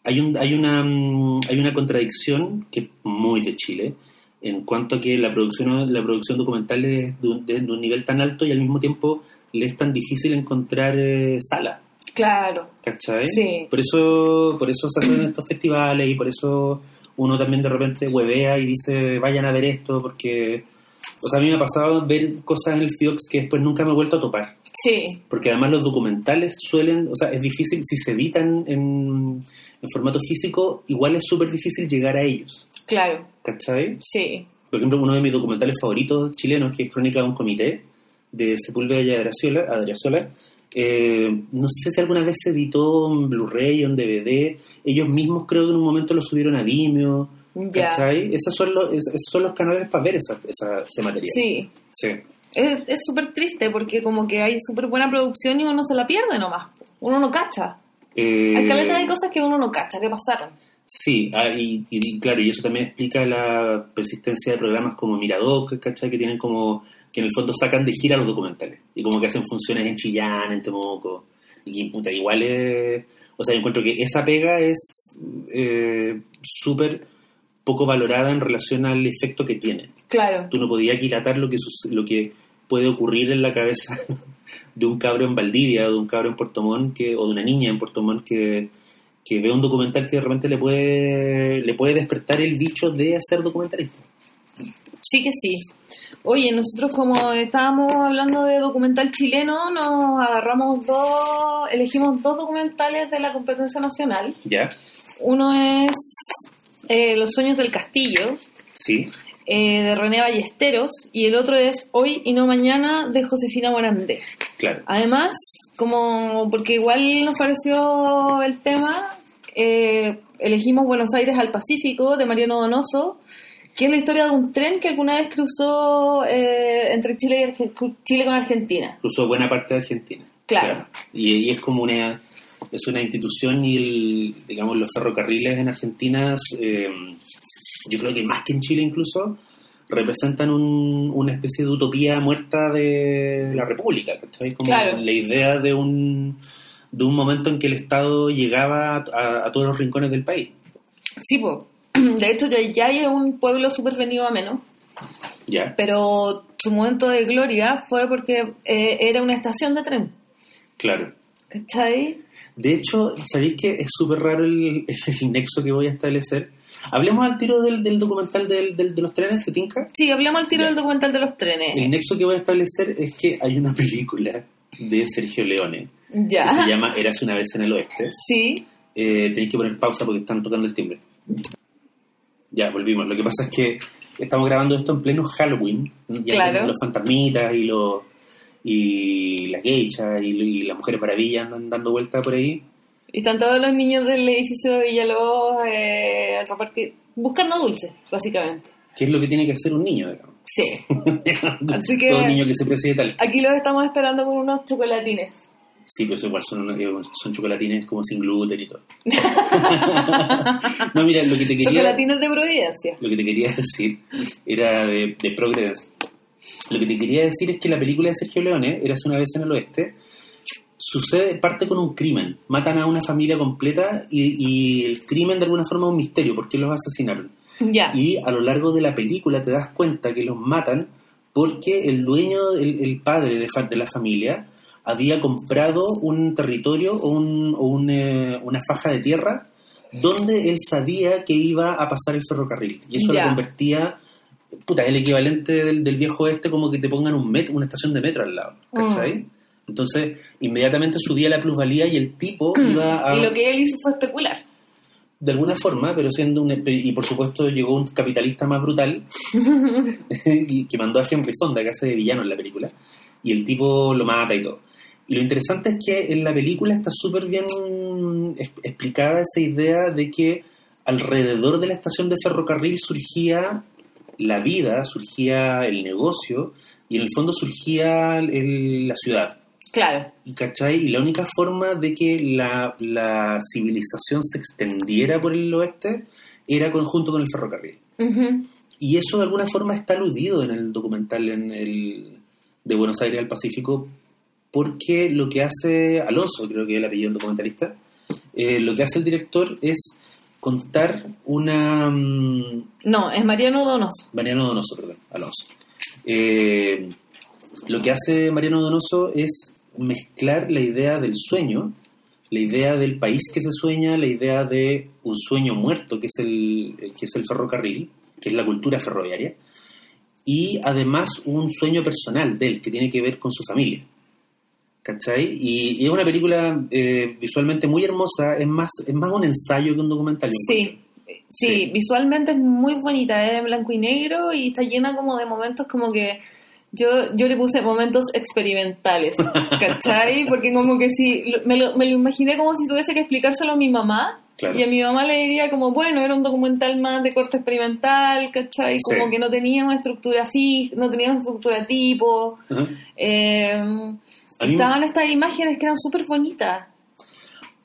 hay, un, hay, una, mm, hay una contradicción que es muy de Chile en cuanto a que la producción, la producción documental es de un, de- de un nivel tan alto y al mismo tiempo le es tan difícil encontrar eh, sala. Claro. ¿Cachai? Sí. Por eso, por eso se hacen estos festivales y por eso uno también de repente huevea y dice, vayan a ver esto, porque, o sea, a mí me ha pasado ver cosas en el FIOX que después nunca me he vuelto a topar. Sí, Porque además los documentales suelen, o sea, es difícil, si se editan en, en formato físico, igual es súper difícil llegar a ellos. claro. ¿Cachai? Sí. Por ejemplo, uno de mis documentales favoritos chilenos, que es Crónica de un Comité, de Sepúlveda y Adriasola, Adriasola, eh, no sé si alguna vez se editó en Blu-ray o en DVD, ellos mismos creo que en un momento lo subieron a Vimeo, Ya. ¿cachai? Esos son los, es- esos son los canales para ver esa, esa, ese material. Sí. Sí. Es es súper triste porque como que hay súper buena producción y uno se la pierde nomás. Uno no cacha. Eh, Hay caleta de cosas que uno no cacha, que pasaron. Sí, ah, y, y claro, y eso también explica la persistencia de programas como Miradoc, ¿cachai? Que tienen como, que en el fondo sacan de gira los documentales, y como que hacen funciones en Chillán, en Temuco, y puta, igual es, o sea, yo encuentro que esa pega es eh, súper poco valorada en relación al efecto que tiene. Claro. Tú no podías aquilatar lo que, lo que puede ocurrir en la cabeza de un cabro en Valdivia o de un cabro en Puerto Montt que, o de una niña en Puerto Montt que, que ve un documental que de repente le puede, le puede despertar el bicho de ser documentalista. Sí que sí. Oye, nosotros como estábamos hablando de documental chileno, nos agarramos dos, elegimos dos documentales de la competencia nacional. ¿Ya? Uno es eh, Los sueños del castillo, Sí. eh, de René Ballesteros, y el otro es Hoy y no mañana, de Josefina Morandé. Claro. Además, como porque igual nos pareció el tema, eh, elegimos Buenos Aires al Pacífico de Mariano Donoso, que es la historia de un tren que alguna vez cruzó eh, entre Chile, y Arge- Chile con Argentina. Cruzó buena parte de Argentina. Claro. Y, y es como una, es una institución y el, digamos, los ferrocarriles en Argentina, eh, yo creo que más que en Chile incluso, representan un- una especie de utopía muerta de la República, ¿cachai? Como Claro. la idea de un, de un momento en que el Estado llegaba a, a todos los rincones del país. Sí, pues. De hecho, Yayay es un pueblo súper venido a menos, ¿Ya? pero su momento de gloria fue porque eh, era una estación de tren. Claro. ¿Cachai? De hecho, ¿sabéis que es súper raro el, el nexo que voy a establecer? Hablemos al tiro del, del documental del, del- de los trenes, ¿te tinca? Sí, hablamos al tiro Ya. del documental de los trenes. El nexo que voy a establecer es que hay una película de Sergio Leone que se Ya. llama Eras una vez en el oeste. Sí. Eh, tenéis que poner pausa porque están tocando el timbre. Ya, volvimos. Lo que pasa es que estamos grabando esto en pleno Halloween. Ya Claro. los fantasmitas y los y las geishas y, y las mujeres maravillas andan dando vueltas por ahí. Y están todos los niños del edificio de Villalobos eh, repartir- buscando dulces, básicamente. ¿Qué es lo que tiene que hacer un niño? digamos? Sí. Así que- Todo niño que se preside tal. Aquí los estamos esperando con unos chocolatines. Sí, pero eso igual son, digo, son chocolatines como sin gluten y todo. no, mira, lo que te quería, Chocolatines de Providencia. lo que te quería decir era de, de. Lo que te quería decir es que la película de Sergio Leone, Eras una vez en el oeste, sucede, parte con un crimen. Matan a una familia completa y, y el crimen de alguna forma es un misterio, porque los asesinaron. Y a lo largo de la película te das cuenta que los matan porque el dueño, el, el padre de, la familia, había comprado un territorio o, un- o un, eh, una faja de tierra donde él sabía que iba a pasar el ferrocarril. Y eso Ya. lo convertía, puta, el equivalente del, del viejo este como que te pongan un met, una estación de metro al lado, ¿cachai? Mm. Entonces, inmediatamente subía la plusvalía y el tipo iba a... Y lo que él hizo fue especular. De alguna forma, pero siendo un... Y por supuesto llegó un capitalista más brutal que mandó a Henry Fonda, que hace de villano en la película, y el tipo lo mata y todo. Y lo interesante es que en la película está súper bien explicada esa idea de que alrededor de la estación de ferrocarril surgía la vida, surgía el negocio y en el fondo surgía el- la ciudad. Claro. Y, ¿cachai? Y la única forma de que la, la civilización se extendiera por el oeste era conjunto con el ferrocarril. Y eso de alguna forma está aludido en el documental en el, de Buenos Aires al Pacífico, porque lo que hace Alonso, creo que es el apellido del documentalista, eh, lo que hace el director es contar una... mm, No, es Mariano Donoso. Mariano Donoso, perdón, Alonso. Eh, lo que hace Mariano Donoso es mezclar la idea del sueño, la idea del país que se sueña, la idea de un sueño muerto, que es el, el- que es el ferrocarril, que es la cultura ferroviaria, y además un sueño personal de él, que tiene que ver con su familia. ¿Cachai? Y, y es una película eh, visualmente muy hermosa, es más, es más un ensayo que un documental. Sí. Sí, Sí. visualmente es muy bonita, es en blanco y negro y está llena como de momentos como que yo, yo le puse momentos experimentales, ¿cachai? Porque como que si, me lo, me lo imaginé como si tuviese que explicárselo a mi mamá Claro. y a mi mamá le diría como, bueno, era un documental más de corte experimental, ¿cachai? Como Sí. que no tenía una estructura fija, no tenía una estructura tipo, eh, A estaban estas imágenes que eran súper bonitas.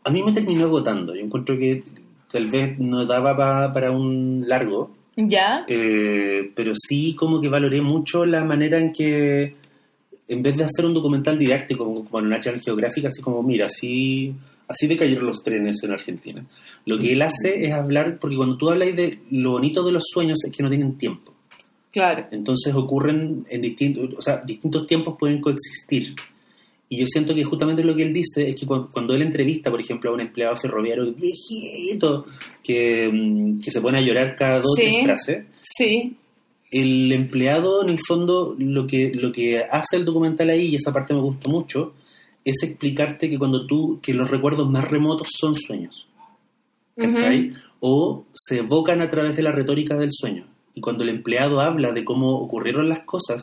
A mí me terminó agotando. Yo encuentro que tal vez no daba pa- para un largo, ¿Ya? eh, pero sí como que valoré mucho la manera en que, en vez de hacer un documental didáctico como, como en National Geographic, así como, mira, así, así de cayeron los trenes en Argentina. Lo que él hace es hablar, porque cuando tú hablas de lo bonito de los sueños es que no tienen tiempo. Claro. Entonces ocurren en distintos, o sea, distintos tiempos pueden coexistir. Y yo siento que justamente lo que él dice es que cuando, cuando él entrevista, por ejemplo, a un empleado ferroviario viejito que, mm, que se pone a llorar cada dos o Sí. tres frases, Sí, el empleado en el fondo lo que, lo que hace el documental ahí, y esa parte me gustó mucho, es explicarte que cuando tú, que los recuerdos más remotos son sueños. ¿cachai? O se evocan a través de la retórica del sueño. Y cuando el empleado habla de cómo ocurrieron las cosas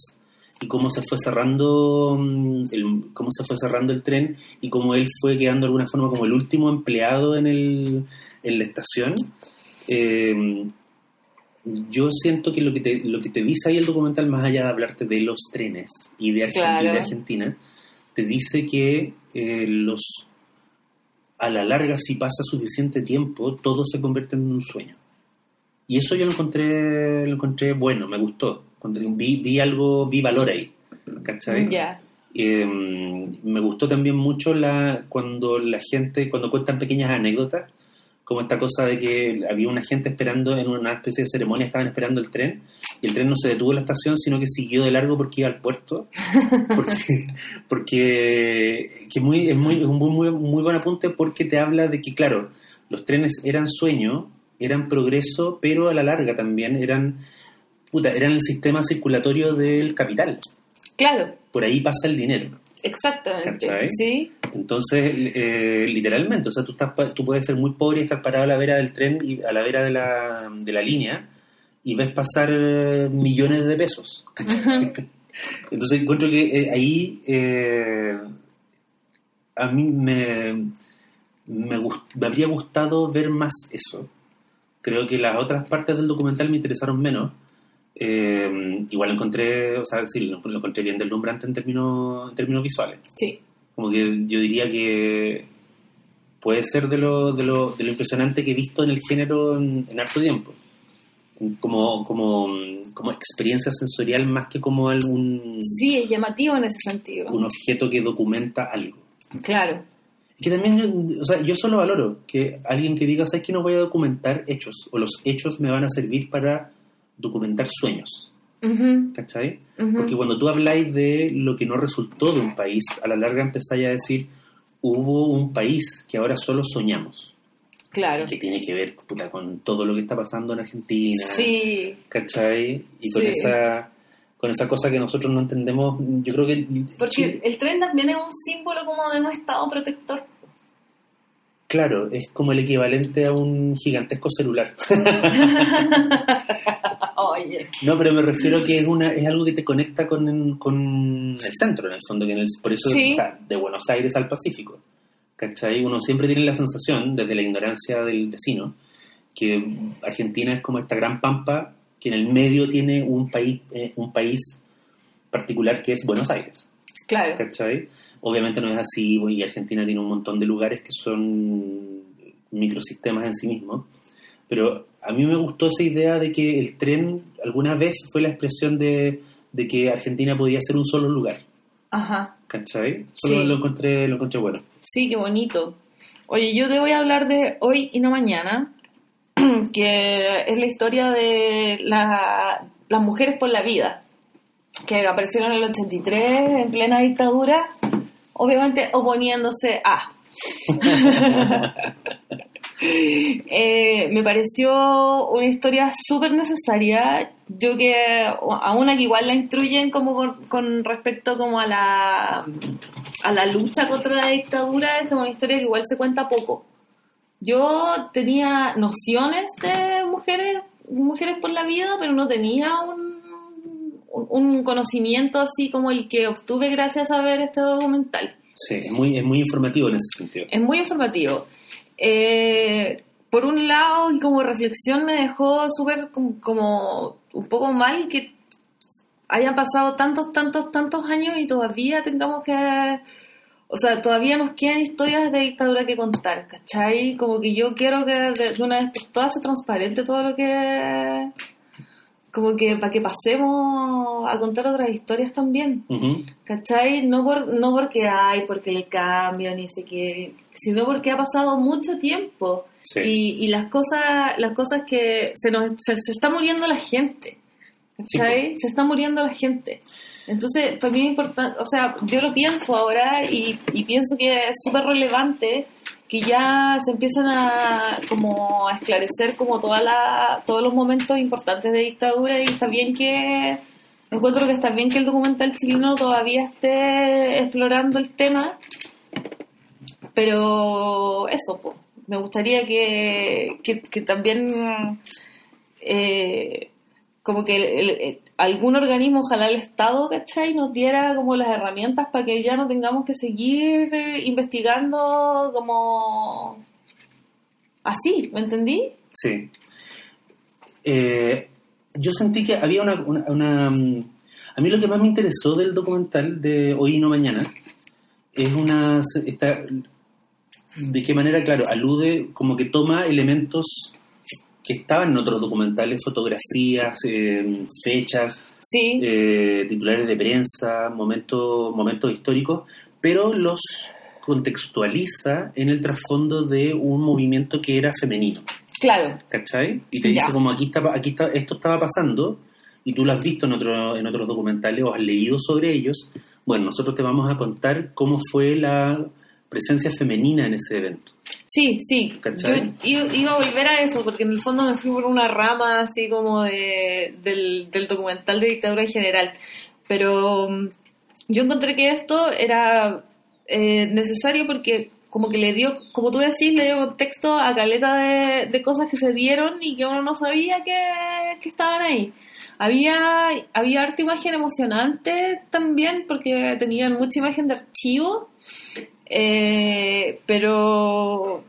y cómo se fue cerrando mm, el, cómo se fue cerrando el tren y cómo él fue quedando de alguna forma como el último empleado en, el, en la estación, eh, yo siento que lo que, te, lo que te dice ahí el documental, más allá de hablarte de los trenes y de Argentina, Claro. de Argentina te dice que eh, los a la larga, si pasa suficiente tiempo, todo se convierte en un sueño. Y eso yo lo encontré, lo encontré bueno, me gustó. Vi, vi algo, vi valor ahí. ¿Cachai? ya. Eh, me gustó también mucho la cuando la gente, cuando cuentan pequeñas anécdotas, como esta cosa de que había una gente esperando en una especie de ceremonia, estaban esperando el tren, y el tren no se detuvo en la estación, sino que siguió de largo porque iba al puerto. Porque, porque que muy, es, muy, es un muy, muy, muy buen apunte porque te habla de que, claro, los trenes eran sueño, eran progreso, pero a la larga también eran, puta, eran el sistema circulatorio del capital. Claro, Por ahí pasa el dinero. exactamente. ¿Cachai? Sí, Entonces, eh, literalmente, o sea, tú, estás, tú puedes ser muy pobre y estar parado a la vera del tren y a la vera de la, de la línea y ves pasar eh, millones de pesos. Entonces, encuentro que eh, ahí eh, a mí me, me, me habría gustado ver más eso. Creo que las otras partes del documental me interesaron menos. Eh, igual encontré, o sea, sí, lo, lo encontré bien deslumbrante en términos, en términos visuales sí. como que yo diría que puede ser de lo, de lo, de lo impresionante que he visto en el género en, en harto tiempo. Como, como, como experiencia sensorial más que como algún Sí, es llamativo en ese sentido. un objeto que documenta algo. Claro. Que también, o sea, yo solo valoro que alguien que diga, ¿sabes que no voy a documentar hechos? O los hechos me van a servir para documentar sueños. ¿Cachai? ujú. Porque cuando tú habláis de lo que no resultó de un país, a la larga empezáis a decir, hubo un país que ahora solo soñamos. Claro. Que tiene que ver puta, con todo lo que está pasando en Argentina. Sí. ¿Cachai? Y con Sí. esa con esa cosa que nosotros no entendemos, yo creo que... Porque el tren también es un símbolo como de un estado protector. Claro, es como el equivalente a un gigantesco celular. Oye. No, pero me refiero que es una es algo que te conecta con, con el centro, en el fondo, que en el, por eso, Sí. o sea, de Buenos Aires al Pacífico. ¿Cachai? Uno siempre tiene la sensación, desde la ignorancia del vecino, que Argentina es como esta gran pampa que en el medio tiene un país, eh, un país particular que es Buenos Aires. Claro. ¿cachai? Obviamente no es así, y Argentina tiene un montón de lugares que son microsistemas en sí mismos, pero a mí me gustó esa idea de que el tren alguna vez fue la expresión de, de que Argentina podía ser un solo lugar, Ajá. ¿cachai? Solo Sí. lo, encontré, lo encontré bueno. Sí, qué bonito. Oye, yo te voy a hablar de hoy y no mañana, que es la historia de la- las mujeres por la vida, que aparecieron en el 83 en plena dictadura, obviamente oponiéndose a. Eh, me pareció una historia súper necesaria. Yo que a una que igual la instruyen como con, con respecto como a la a la lucha contra la dictadura es una historia que igual se cuenta poco. Yo tenía nociones de mujeres mujeres por la vida, pero no tenía un, un, conocimiento así como el que obtuve gracias a ver este documental. Sí, es muy, es muy informativo en ese sentido. Es muy informativo. Eh, por un lado, y como reflexión, me dejó súper como, como un poco mal que hayan pasado tantos, tantos, tantos años y todavía tengamos que... O sea, todavía nos quedan historias de dictadura que contar, ¿cachai? Como que yo quiero que de, una vez por todas se transparente todo lo que... Como que para que pasemos a contar otras historias también. Ujú. ¿Cachai? No, por, no porque hay, porque le cambian y sé qué, sino porque ha pasado mucho tiempo Sí. y, y las cosas las cosas que se nos se, se está muriendo la gente, ¿cachai? se está muriendo la gente. Entonces, para mí es importante, o sea, yo lo pienso ahora y, y pienso que es súper relevante que ya se empiezan a como a esclarecer como toda la, todos los momentos importantes de dictadura y está bien que encuentro que está bien que el documental chileno todavía esté explorando el tema pero eso pues me gustaría que, que, que también eh, como que el- el- algún organismo, ojalá el Estado, ¿cachai? Nos diera como las herramientas para que ya no tengamos que seguir eh, investigando como así, ¿me entendí? Sí. Eh, yo sentí que había una, una- una, mm, A mí lo que más me interesó del documental de Hoy y No Mañana es una... Esta, de qué manera, claro, alude como que toma elementos que estaban en otros documentales, fotografías, eh, fechas, Sí, eh, titulares de prensa, momentos, momentos históricos, pero los contextualiza en el trasfondo de un movimiento que era femenino, claro, ¿cachai? Y te Ya. dice como aquí está, aquí está, esto estaba pasando y tú lo has visto en, otro, en otros documentales o has leído sobre ellos. Bueno, nosotros te vamos a contar cómo fue la presencia femenina en ese evento. Sí, sí. ¿Cachai? Yo iba, a volver a eso porque en el fondo me fui por una rama así como de, del, del documental de dictadura en general. Pero mm, yo encontré que esto era eh, necesario porque como que le dio, como tú decís, le dio contexto a caleta de, de cosas que se dieron y que uno no sabía que, que estaban ahí. Había, había harta imagen emocionante también porque tenían mucha imagen de archivo, eh, pero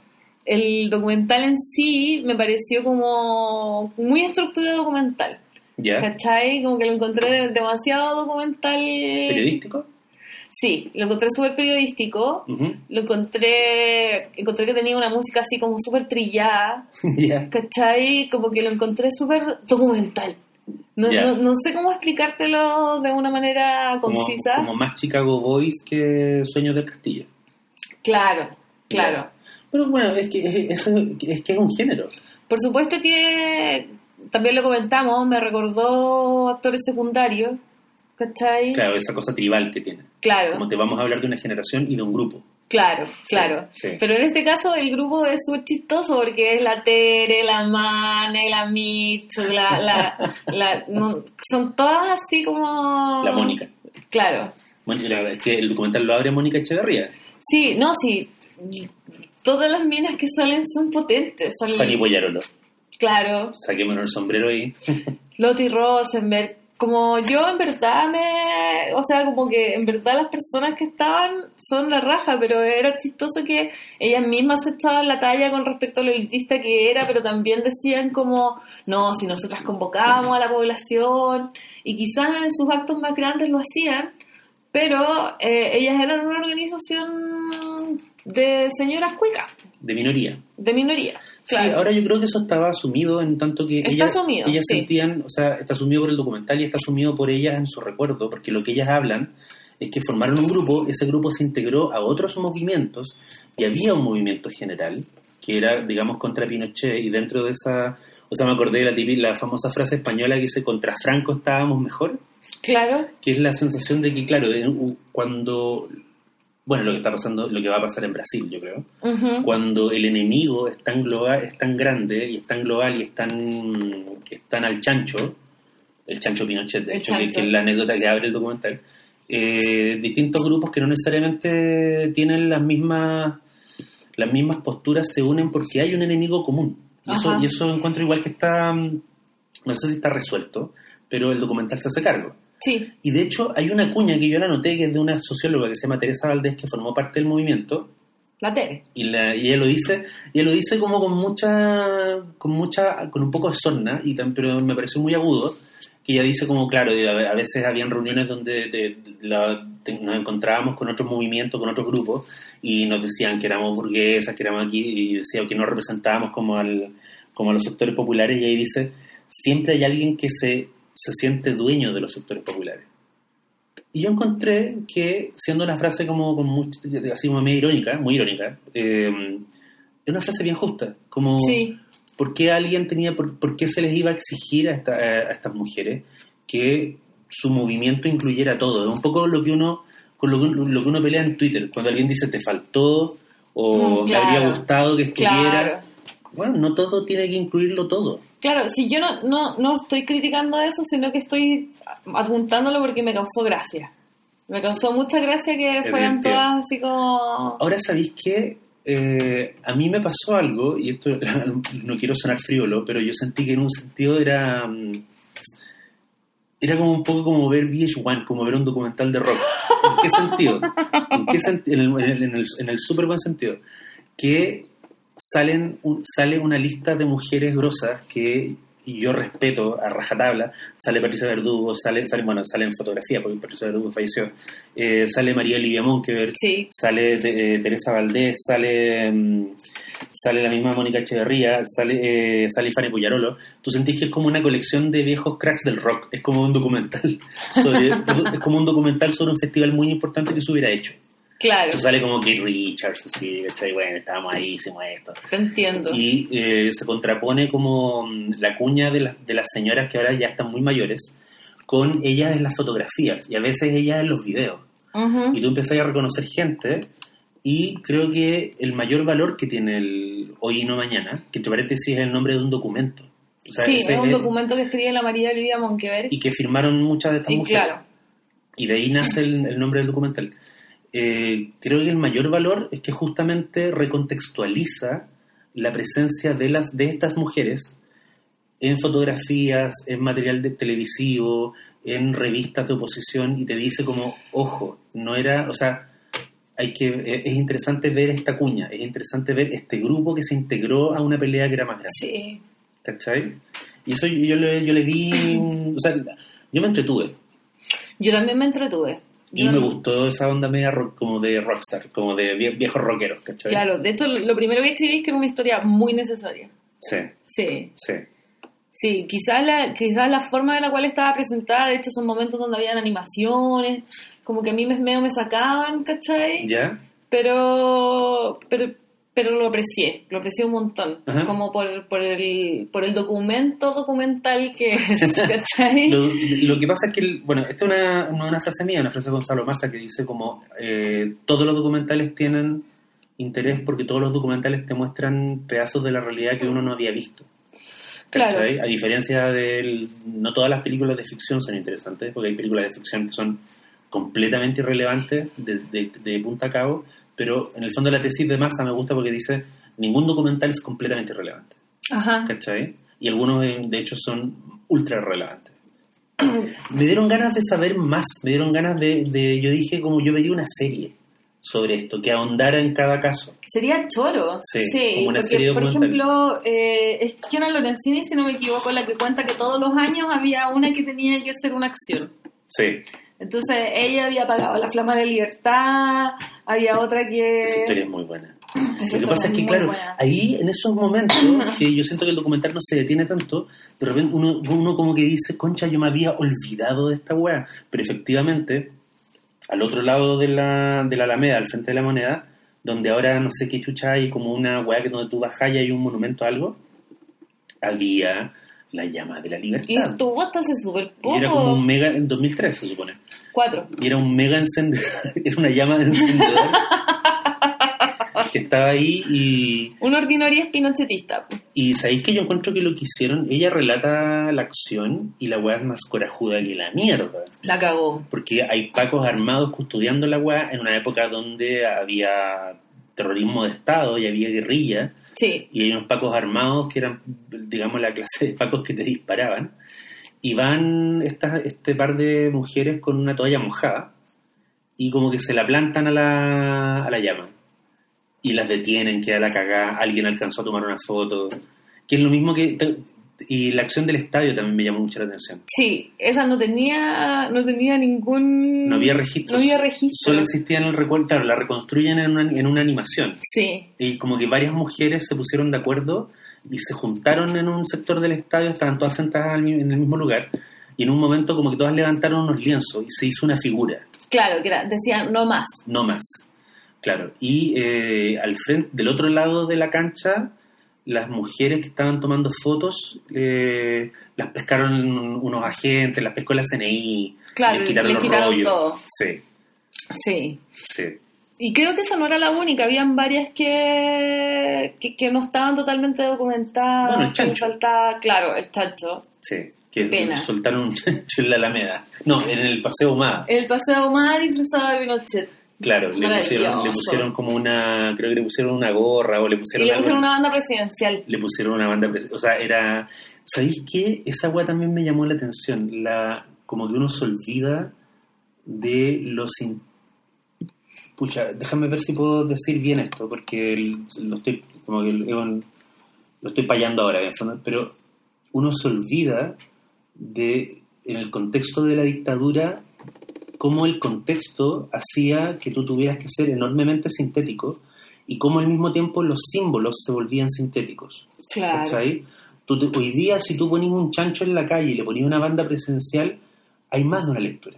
el documental en sí me pareció como muy estructurado documental. ¿Ya? ¿Cachai? Como que lo encontré de- demasiado documental. ¿Periodístico? Sí, lo encontré súper periodístico. Lo encontré, encontré que tenía una música así como súper trillada, Ya. ¿cachai? Como que lo encontré súper documental. No, no, no sé cómo explicártelo de una manera Como, concisa. como más Chicago Boys que Sueños del Castillo. Claro, claro. Pero bueno, es que es, eso- es que es un género. Por supuesto que también lo comentamos, me recordó actores secundarios, ¿cachai? Claro, esa cosa tribal que tiene. Claro, Como te vamos a hablar de una generación y de un grupo. Claro, claro. sí. Pero en este caso el grupo es súper chistoso porque es la Tere, la Mane, la Michu, la... la, la- no, son todas así como... La Mónica. Claro. Bueno, que el documental lo abre Mónica Echeverría. Sí, no, sí. Todas las minas que salen son potentes. Son, Fanny Boyarolo. Claro. Saquémonos el sombrero ahí. Lottie Rosenberg. Como yo en verdad me... O sea, como que en verdad las personas que estaban son la raja, pero era chistoso que ellas mismas echaban la talla con respecto a lo elitista que era, pero también decían como, no, si nosotras convocábamos a la población, y quizás en sus actos más grandes lo hacían, pero eh, ellas eran una organización de señoras cuicas, De minoría. de minoría. Sí, Claro. ahora yo creo que eso estaba asumido en tanto que Está ellas, asumido, ellas sí. sentían, o sea, está asumido por el documental y está asumido por ellas en su recuerdo, porque lo que ellas hablan es que formaron un grupo, ese grupo se integró a otros movimientos y había un movimiento general que era, digamos, contra Pinochet y dentro de esa, o sea, me acordé de la, la famosa frase española que dice, contra Franco estábamos mejor, Claro, que es la sensación de que, claro, cuando, bueno, lo que está pasando, lo que va a pasar en Brasil, yo creo, cuando el enemigo es tan global, es tan grande y es tan global y es tan, es tan al chancho, el chancho Pinochet, de El hecho, que, es la anécdota que abre el documental, eh, distintos grupos que no necesariamente tienen las mismas las mismas posturas se unen porque hay un enemigo común. Y eso, y eso encuentro igual que está, mm, no sé si está resuelto, pero el documental se hace cargo. Sí, Y de hecho hay una cuña que yo la noté que es de una socióloga que se llama Teresa Valdés que formó parte del movimiento la Tere. y, la- y ella lo dice y ella lo dice como con mucha con mucha con un poco de sorna y tan- pero me pareció muy agudo que ella dice como claro a veces habían reuniones donde te- la- te- nos encontrábamos con otros movimientos con otros grupos y nos decían que éramos burguesas que éramos aquí y decía que nos representábamos como al como a los sectores populares y ahí dice siempre hay alguien que se se siente dueño de los sectores populares y yo encontré que, siendo una frase como, como muy- así como medio irónica, muy irónica, eh, es una frase bien justa. Como, Sí, ¿por qué alguien tenía, por, por qué se les iba a exigir a, esta- a estas mujeres que su movimiento incluyera todo? Es un poco lo que uno, con lo que, lo que uno pelea en Twitter, cuando alguien dice te faltó o Mm, me habría gustado que estuviera. claro. Bueno, no todo tiene que incluirlo todo. Claro, si yo no, no, no estoy criticando eso, sino que estoy apuntándolo porque me causó gracia. Me causó mucha gracia que fueran todas así como... Ahora, ¿sabéis qué? Eh, a mí me pasó algo, y esto no quiero sonar frívolo, pero yo sentí que en un sentido era. mm, Era como un poco como ver VH1, como ver un documental de rock. ¿En qué sentido? ¿En, qué senti- en, el, en, el, en el- en el súper buen sentido. Que salen un- sale una lista de mujeres grosas que yo respeto a rajatabla. Sale Patricia Verdugo, sale, sale bueno, sale en fotografía, porque Patricia Verdugo falleció. Eh, sale María Olivia Monkever, Sí, sale eh, Teresa Valdés, sale mm, sale la misma Mónica Echeverría, sale eh, sale Fanny Puyarolo. Tú sentís que es como una colección de viejos cracks del rock, es como un documental sobre es como un documental sobre un festival muy importante que se hubiera hecho. Claro, Entonces sale como Keith Richards, así, ¿cachai? bueno, estábamos ahí, hicimos esto. te entiendo. Y eh, se contrapone como mm, la cuña de, las- de las señoras que ahora ya están muy mayores con ellas en las fotografías y a veces ellas en los videos y tú empezás a reconocer gente y creo que el mayor valor que tiene el hoy y no mañana, que entre paréntesis es el nombre de un documento. O sea, sí, es un documento que escribe la María Olivia Monkever. Y que firmaron muchas de estas Y mujeres. claro, Y de ahí nace el, el nombre del documental. Eh, creo que el mayor valor es que justamente recontextualiza la presencia de, las, de estas mujeres en fotografías, en material de televisivo, en revistas de oposición y te dice como, ojo, no era, o sea, hay que, eh, es interesante ver esta cuña, es interesante ver este grupo que se integró a una pelea que era más grande, sí. ¿cachai? Y eso yo, yo le, yo le di, o sea, yo me entretuve Yo también me entretuve. Y Yo- me gustó esa onda media rock- como de rockstar, como de vie- viejos rockeros, ¿cachai? Claro, de hecho, lo primero que escribí es que era una historia muy necesaria. Sí, Sí, sí. sí, quizás la, quizás la forma de la cual estaba presentada, de hecho, son momentos donde habían animaciones, como que a mí me, medio me sacaban, ¿cachai? ¿Ya? Pero, pero, pero lo aprecié, lo aprecié un montón, Ajá. como por, por, el, por el documento documental que es, ¿cachai? Lo, lo que pasa es que, bueno, esta es una, una frase mía, una frase de Gonzalo Massa que dice como eh, todos los documentales tienen interés porque todos los documentales te muestran pedazos de la realidad que uno no había visto. Claro. A diferencia del... No todas las películas de ficción son interesantes, porque hay películas de ficción que son completamente irrelevantes de, de- de punta a cabo, pero en el fondo la tesis de Massa me gusta porque dice ningún documental es completamente irrelevante. Ajá. ¿cachai? Y algunos, eh, de hecho, son ultra relevantes. me dieron ganas de saber más, me dieron ganas de, de- yo dije como yo vería una serie sobre esto, que ahondara en cada caso. Sería choro. Sí, como una porque, serie por ejemplo, eh, es Kiana Lorenzini, si no me equivoco, la que cuenta que todos los años había una que tenía que hacer una acción. Sí, Entonces ella había apagado la flama de libertad, había otra que... esa historia es muy buena. Esa Lo que pasa es que, claro, buena. ahí en esos momentos que yo siento que el documental no se detiene tanto, de repente uno, uno como que dice, concha, yo me había olvidado de esta weá. Pero efectivamente, al otro lado de la, de la Alameda, al frente de la moneda, donde ahora no sé qué chucha hay, como una weá que donde tú bajas y hay un monumento a algo, había la llama de la Y libertad. estuvo hasta hace súper Y era como poco. un mega, en 2003 se supone. Cuatro. Y era un mega encendedor, era una llama de encendedor que estaba ahí y Un ordinario es pinochetista. Y sabéis que yo encuentro que lo que hicieron, ella relata la acción y la weá es más corajuda que la mierda. La cagó. Porque hay pacos armados custodiando la weá en una época donde había terrorismo de Estado y había guerrilla. Y hay unos pacos armados que eran, digamos, la clase de pacos que te disparaban. Y van estas, este par de mujeres con una toalla mojada y como que se la plantan a la, a la llama. Y las detienen, queda la cagada, alguien alcanzó a tomar una foto. Que es lo mismo que... Y la acción del estadio también me llamó mucho la atención. Sí, esa no tenía, no tenía ningún... No había registros. No había registros. Solo existía en el recuerdo. Claro, la reconstruyen en una, en una animación. Sí, Y como que varias mujeres se pusieron de acuerdo y se juntaron en un sector del estadio, estaban todas sentadas en el mismo lugar. Y en un momento como que todas levantaron unos lienzos y se hizo una figura, claro, que era, decían no más. no más. Claro. Y eh, al frente, del otro lado de la cancha, las mujeres que estaban tomando fotos, eh, las pescaron unos agentes, las pescó la CNI, Claro, les quitaron les los quitaron rollos. todo. Sí, Sí. sí. Y creo que esa no era la única, habían varias que, que, que no estaban totalmente documentadas. Bueno, el que chancho. faltaba, claro, el chancho. Sí, que Pena. soltaron un chancho en la Alameda. No, en el Paseo Humada. El paseo más disfrazado de Pinochet. Claro, le pusieron, le pusieron como una, creo que le pusieron una gorra o le Y pusieron, le pusieron una banda presidencial. le pusieron una banda, pres- o sea, era, ¿sabéis qué? Esa weá también me llamó la atención, la, como que uno se olvida de los, in- pucha, déjame ver si puedo decir bien esto, porque el- lo estoy, como que lo estoy payando ahora, pero uno se olvida de, en el contexto de la dictadura, cómo el contexto hacía que tú tuvieras que ser enormemente sintético y cómo al mismo tiempo los símbolos se volvían sintéticos. Claro. ¿cachai? Tú te- hoy día, si tú pones un chancho en la calle y le pones una banda presencial, hay más de una lectura.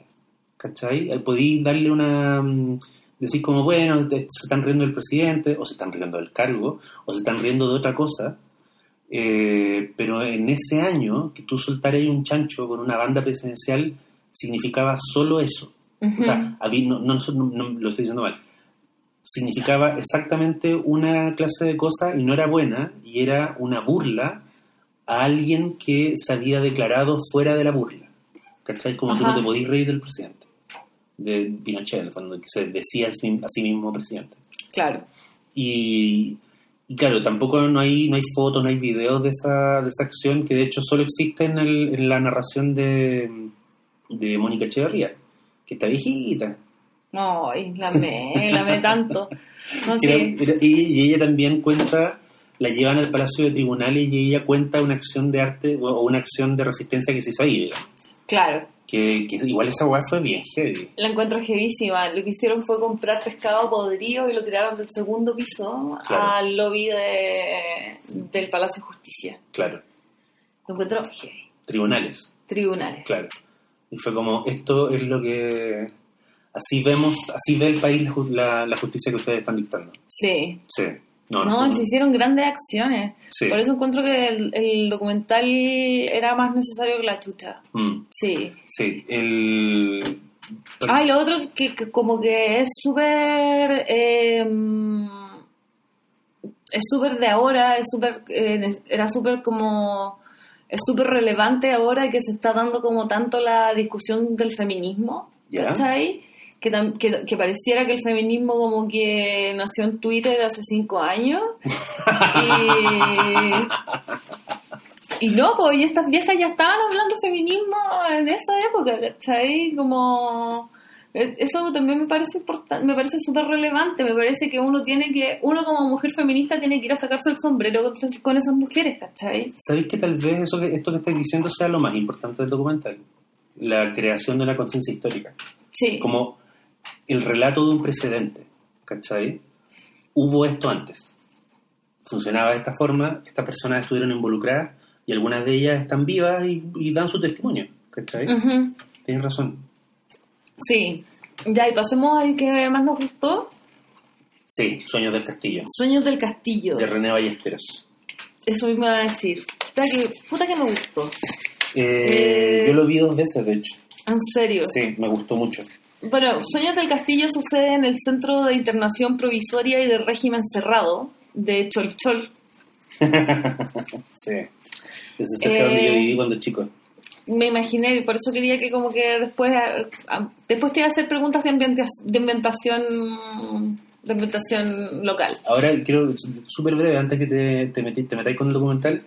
¿Cachai? Podéis darle una. mm, decir, como, bueno, se están riendo del presidente, o se están riendo del cargo, o se están riendo de otra cosa. Eh, pero en ese año, que tú soltaras un chancho con una banda presidencial, significaba solo eso. Ujú. O sea, no, no, no- no lo estoy diciendo mal. Significaba exactamente una clase de cosa y no era buena, y era una burla a alguien que se había declarado fuera de la burla. ¿Cachai? Como tú Ajá. no te podías reír del presidente, de Pinochet, que se decía a sí, a sí mismo presidente. Claro. Y, y claro, tampoco no hay, no hay fotos, no hay videos de esa, de esa acción, que de hecho solo existe en, el- en la narración de, de Mónica Echeverría, que está viejita. No, la me, la me tanto. No sé. era- y, y ella también cuenta, la llevan al Palacio de Tribunales y ella cuenta una acción de arte o una acción de resistencia que se hizo ahí, digamos. Claro. Que, que igual esa weá fue bien heavy. La encuentro jevísima. Lo que hicieron fue comprar pescado podrido y lo tiraron del segundo piso Claro. al lobby de, del Palacio de Justicia. Claro, Lo encuentro heavy. tribunales, Tribunales. claro. Y fue como, esto es lo que... Así vemos, así ve el país la, la- justicia que ustedes están dictando. Sí. Sí, No, No, no, se hicieron grandes acciones. Sí. Por eso encuentro que el, el documental era más necesario que la chucha. Mm, Sí. sí, el... Ah, y lo otro que, que como que es súper... eh, es súper de ahora, es súper... eh, era súper como... Es súper relevante ahora que se está dando como tanto la discusión del feminismo, Ya. ¿cachai? Que, que, que pareciera que el feminismo como que nació en Twitter hace cinco años. Y, y no, pues, y estas viejas ya estaban hablando feminismo en esa época, ¿cachai? Como... Eso también me parece importante, me parece súper relevante, me parece que uno tiene que, uno como mujer feminista tiene que ir a sacarse el sombrero con, esas mujeres, ¿cachai? ¿Sabéis que tal vez eso que, esto que estáis diciendo sea lo más importante del documental? La creación de una conciencia histórica. Sí. Como el relato de un precedente, ¿cachai? Hubo esto antes. Funcionaba de esta forma, estas personas estuvieron involucradas y algunas de ellas están vivas y, y dan su testimonio, ¿cachai? Ujú. Tienes razón. Sí. Ya, y pasemos al que más nos gustó, Sí, Sueños del Castillo, Sueños del Castillo. de René Ballesteros. Eso mismo iba a decir. Puta que, puta que me gustó. Eh, Eh, Yo lo vi dos veces, de hecho. En serio. Sí, me gustó mucho. Bueno, Sueños del Castillo sucede en el Centro de Internación Provisoria y de Régimen Cerrado de Cholchol. sí. Eso es cerca donde yo Eh, viví cuando chico. Me imaginé, y por eso quería que como que después ah, ah, después te iba a hacer preguntas de, ambienta- de ambientación local. Ahora quiero, súper breve, antes que te, te, metí- te metáis con el documental,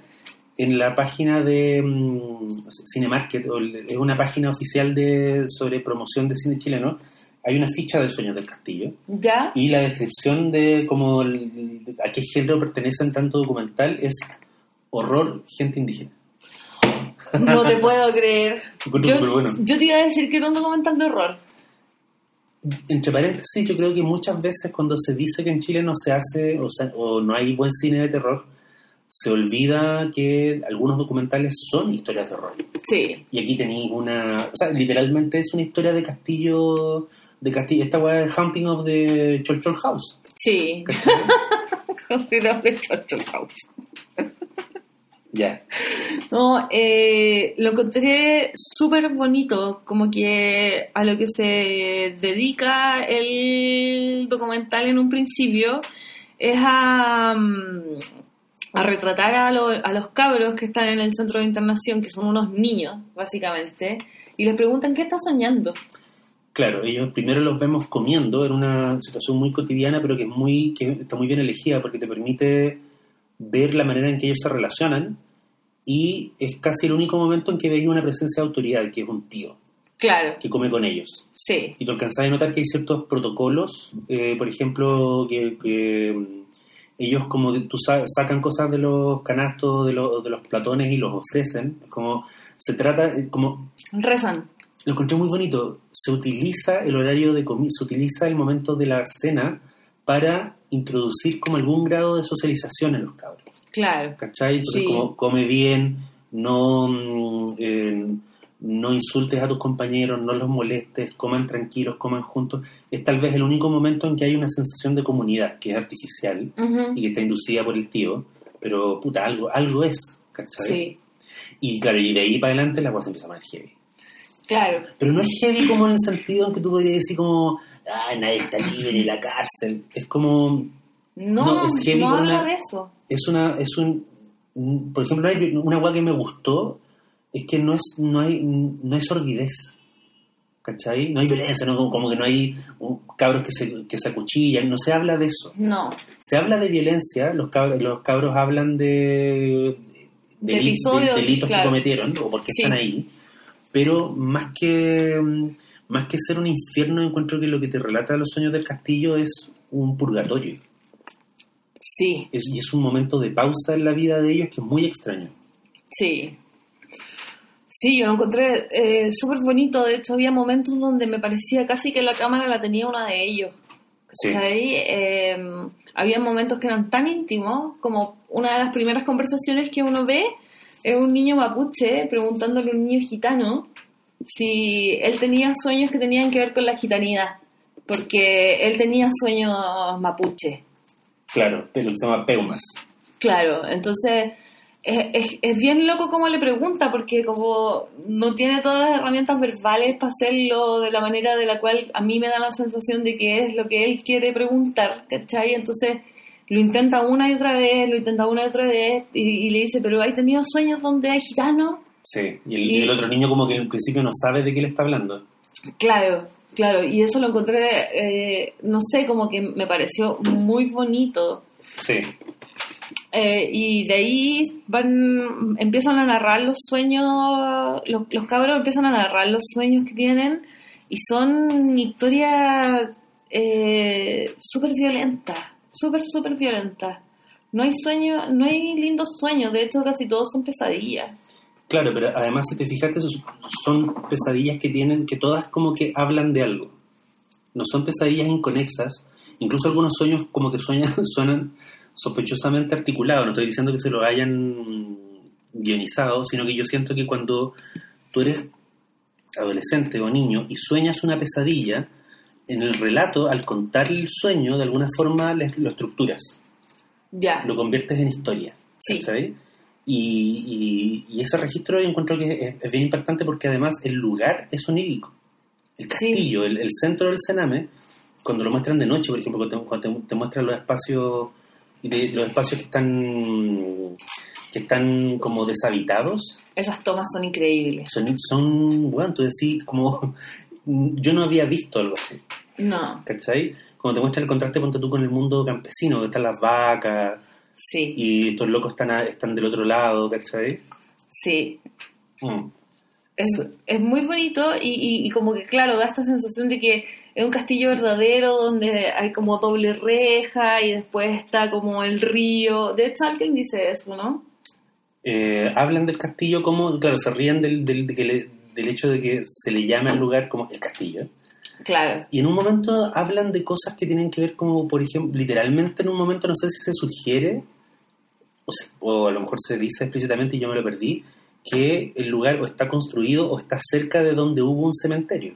en la página de mm, Cinemarket, es una página oficial de sobre promoción de cine chileno, hay una ficha de Sueños del Castillo ¿Ya? y la descripción de cómo el- a qué género pertenece en tanto documental es horror, gente indígena. No te puedo creer. Yo, te iba a decir que era un documental de horror. Entre paréntesis, yo creo que muchas veces cuando se dice que en Chile no se hace o, sea, o no hay buen cine de terror, se olvida que algunos documentales son historias de horror. Sí. Y aquí tenéis una... O sea, literalmente es una historia de castillo... De castillo esta weá es Haunting of the Cholchol House. Sí. ¿cachai? ya. No, eh, lo encontré súper bonito, como que a lo que se dedica el documental en un principio es a, mm, a retratar a, lo- a los cabros que están en el centro de internación, que son unos niños, básicamente, y les preguntan qué están soñando. Claro, ellos primero los vemos comiendo en una situación muy cotidiana, pero que es muy que está muy bien elegida porque te permite ver la manera en que ellos se relacionan y es casi el único momento en que veis una presencia de autoridad, que es un tío Claro, que come con ellos. sí, Y tú alcanzas a notar que hay ciertos protocolos, eh, por ejemplo, que, que, mm, ellos como tú sa- sacan cosas de los canastos, de, los de los platones y los ofrecen. Como se trata, eh, como rezan. lo encontré muy bonito. Se utiliza el horario de comida, se utiliza el momento de la cena para introducir como algún grado de socialización en los cabros. Claro, ¿Cachai? Entonces, Sí. como come bien, no, mm, eh, no insultes a tus compañeros, no los molestes, coman tranquilos, coman juntos. Es tal vez el único momento en que hay una sensación de comunidad, que es artificial y que está inducida por el tío, pero puta, algo, algo es, ¿cachai? sí, Y claro, y de ahí para adelante la cosa empieza a poner heavy. claro, Pero no es heavy como en el sentido en que tú podrías decir como, ah, nadie está libre en la cárcel. Es como, no, No, es heavy no habla una- de eso. es una, es un, un- por ejemplo, una weá que me gustó, es que no es, no hay, no hay sordidez. ¿Cachai? No hay violencia, ¿no? como, que no hay cabros que se, que se acuchillan, no se habla de eso. No, Se habla de violencia, los cabros, los cabros hablan de, De deli- episodios, delitos claro. que cometieron o porque Sí. están ahí, pero más que, más que ser un infierno, encuentro que lo que te relata Los Sueños del Castillo es un purgatorio. sí, Es, y es un momento de pausa en la vida de ellos que es muy extraño. Sí. Sí, yo lo encontré eh, súper bonito. De hecho, había momentos donde me parecía casi que la cámara la tenía una de ellos. Sí. ¿Cachai? Eh, había momentos que eran tan íntimos como una de las primeras conversaciones que uno ve es un niño mapuche preguntándole a un niño gitano si él tenía sueños que tenían que ver con la gitanidad. Porque él tenía sueños mapuche. Claro, que se llama peumas. Claro, entonces es, es, es bien loco como le pregunta, porque como no tiene todas las herramientas verbales para hacerlo de la manera de la cual a mí me da la sensación de que es lo que él quiere preguntar, ¿cachai? Entonces lo intenta una y otra vez, lo intenta una y otra vez, y, y le dice, pero ¿hay tenido sueños donde hay gitanos? Sí, y el, Y- y el otro niño como que en principio no sabe de qué le está hablando. Claro, claro, y eso lo encontré, eh, no sé, como que me pareció muy bonito. Sí, Eh, y de ahí van, empiezan a narrar los sueños, los, los cabros empiezan a narrar los sueños que tienen y son historias eh, súper violentas, súper, súper violentas. No hay sueños, no hay lindos sueños, de hecho casi todos son pesadillas. Claro, pero además si te fijaste son- pesadillas que tienen, que todas como que hablan de algo. No son pesadillas inconexas, incluso algunos sueños como que sueñan, suenan sospechosamente articulados. No estoy diciendo que se lo hayan guionizado, sino que yo siento que cuando tú eres adolescente o niño y sueñas una pesadilla, en el relato, al contar el sueño, de alguna forma lo estructuras, Ya, lo conviertes en historia. Sí. ¿cachai? Y, y- y ese registro yo encuentro que es, es bien impactante porque además el lugar es onírico. El castillo, el, el centro del Sename, cuando lo muestran de noche, por ejemplo, cuando te, te- muestran los espacios de- los espacios que están que están como deshabitados, esas tomas son increíbles. son, son bueno, tú decís, como yo no había visto algo así, No, ¿cachai? Cuando te muestran el contraste, ponte tú con el mundo campesino, donde están las vacas, sí, y estos locos están, a- están del otro lado, ¿cachai? sí. Mm. Es, es muy bonito y, y- y como que, claro, da esta sensación de que es un castillo verdadero donde hay como doble reja y después está como el río. De hecho, alguien dice eso, ¿no? Eh, hablan del castillo como, claro, se ríen del, del, de que le- del hecho de que se le llame al lugar como el castillo. Claro, Y en un momento hablan de cosas que tienen que ver como, por ejemplo, literalmente en un momento, no sé si se sugiere, o, a lo mejor se dice explícitamente y yo me lo perdí, que el lugar o está construido o está cerca de donde hubo un cementerio.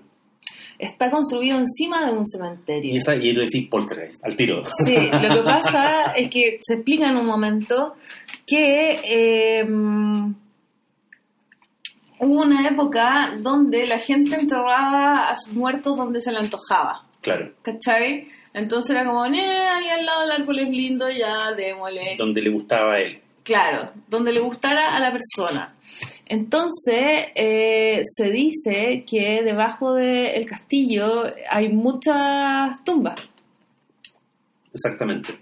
está construido encima de un cementerio. Y, esa, y tú decís poltergeist, al tiro. Sí, lo que pasa es que se explica en un momento que eh, hubo una época donde la gente enterraba a sus muertos donde se le antojaba. claro, ¿Cachai? Entonces era como, "Nee, ahí al lado del árbol es lindo, ya démosle. donde le gustaba a él. Claro, donde le gustara a la persona. Entonces, eh, se dice que debajo del castillo hay muchas tumbas. Exactamente.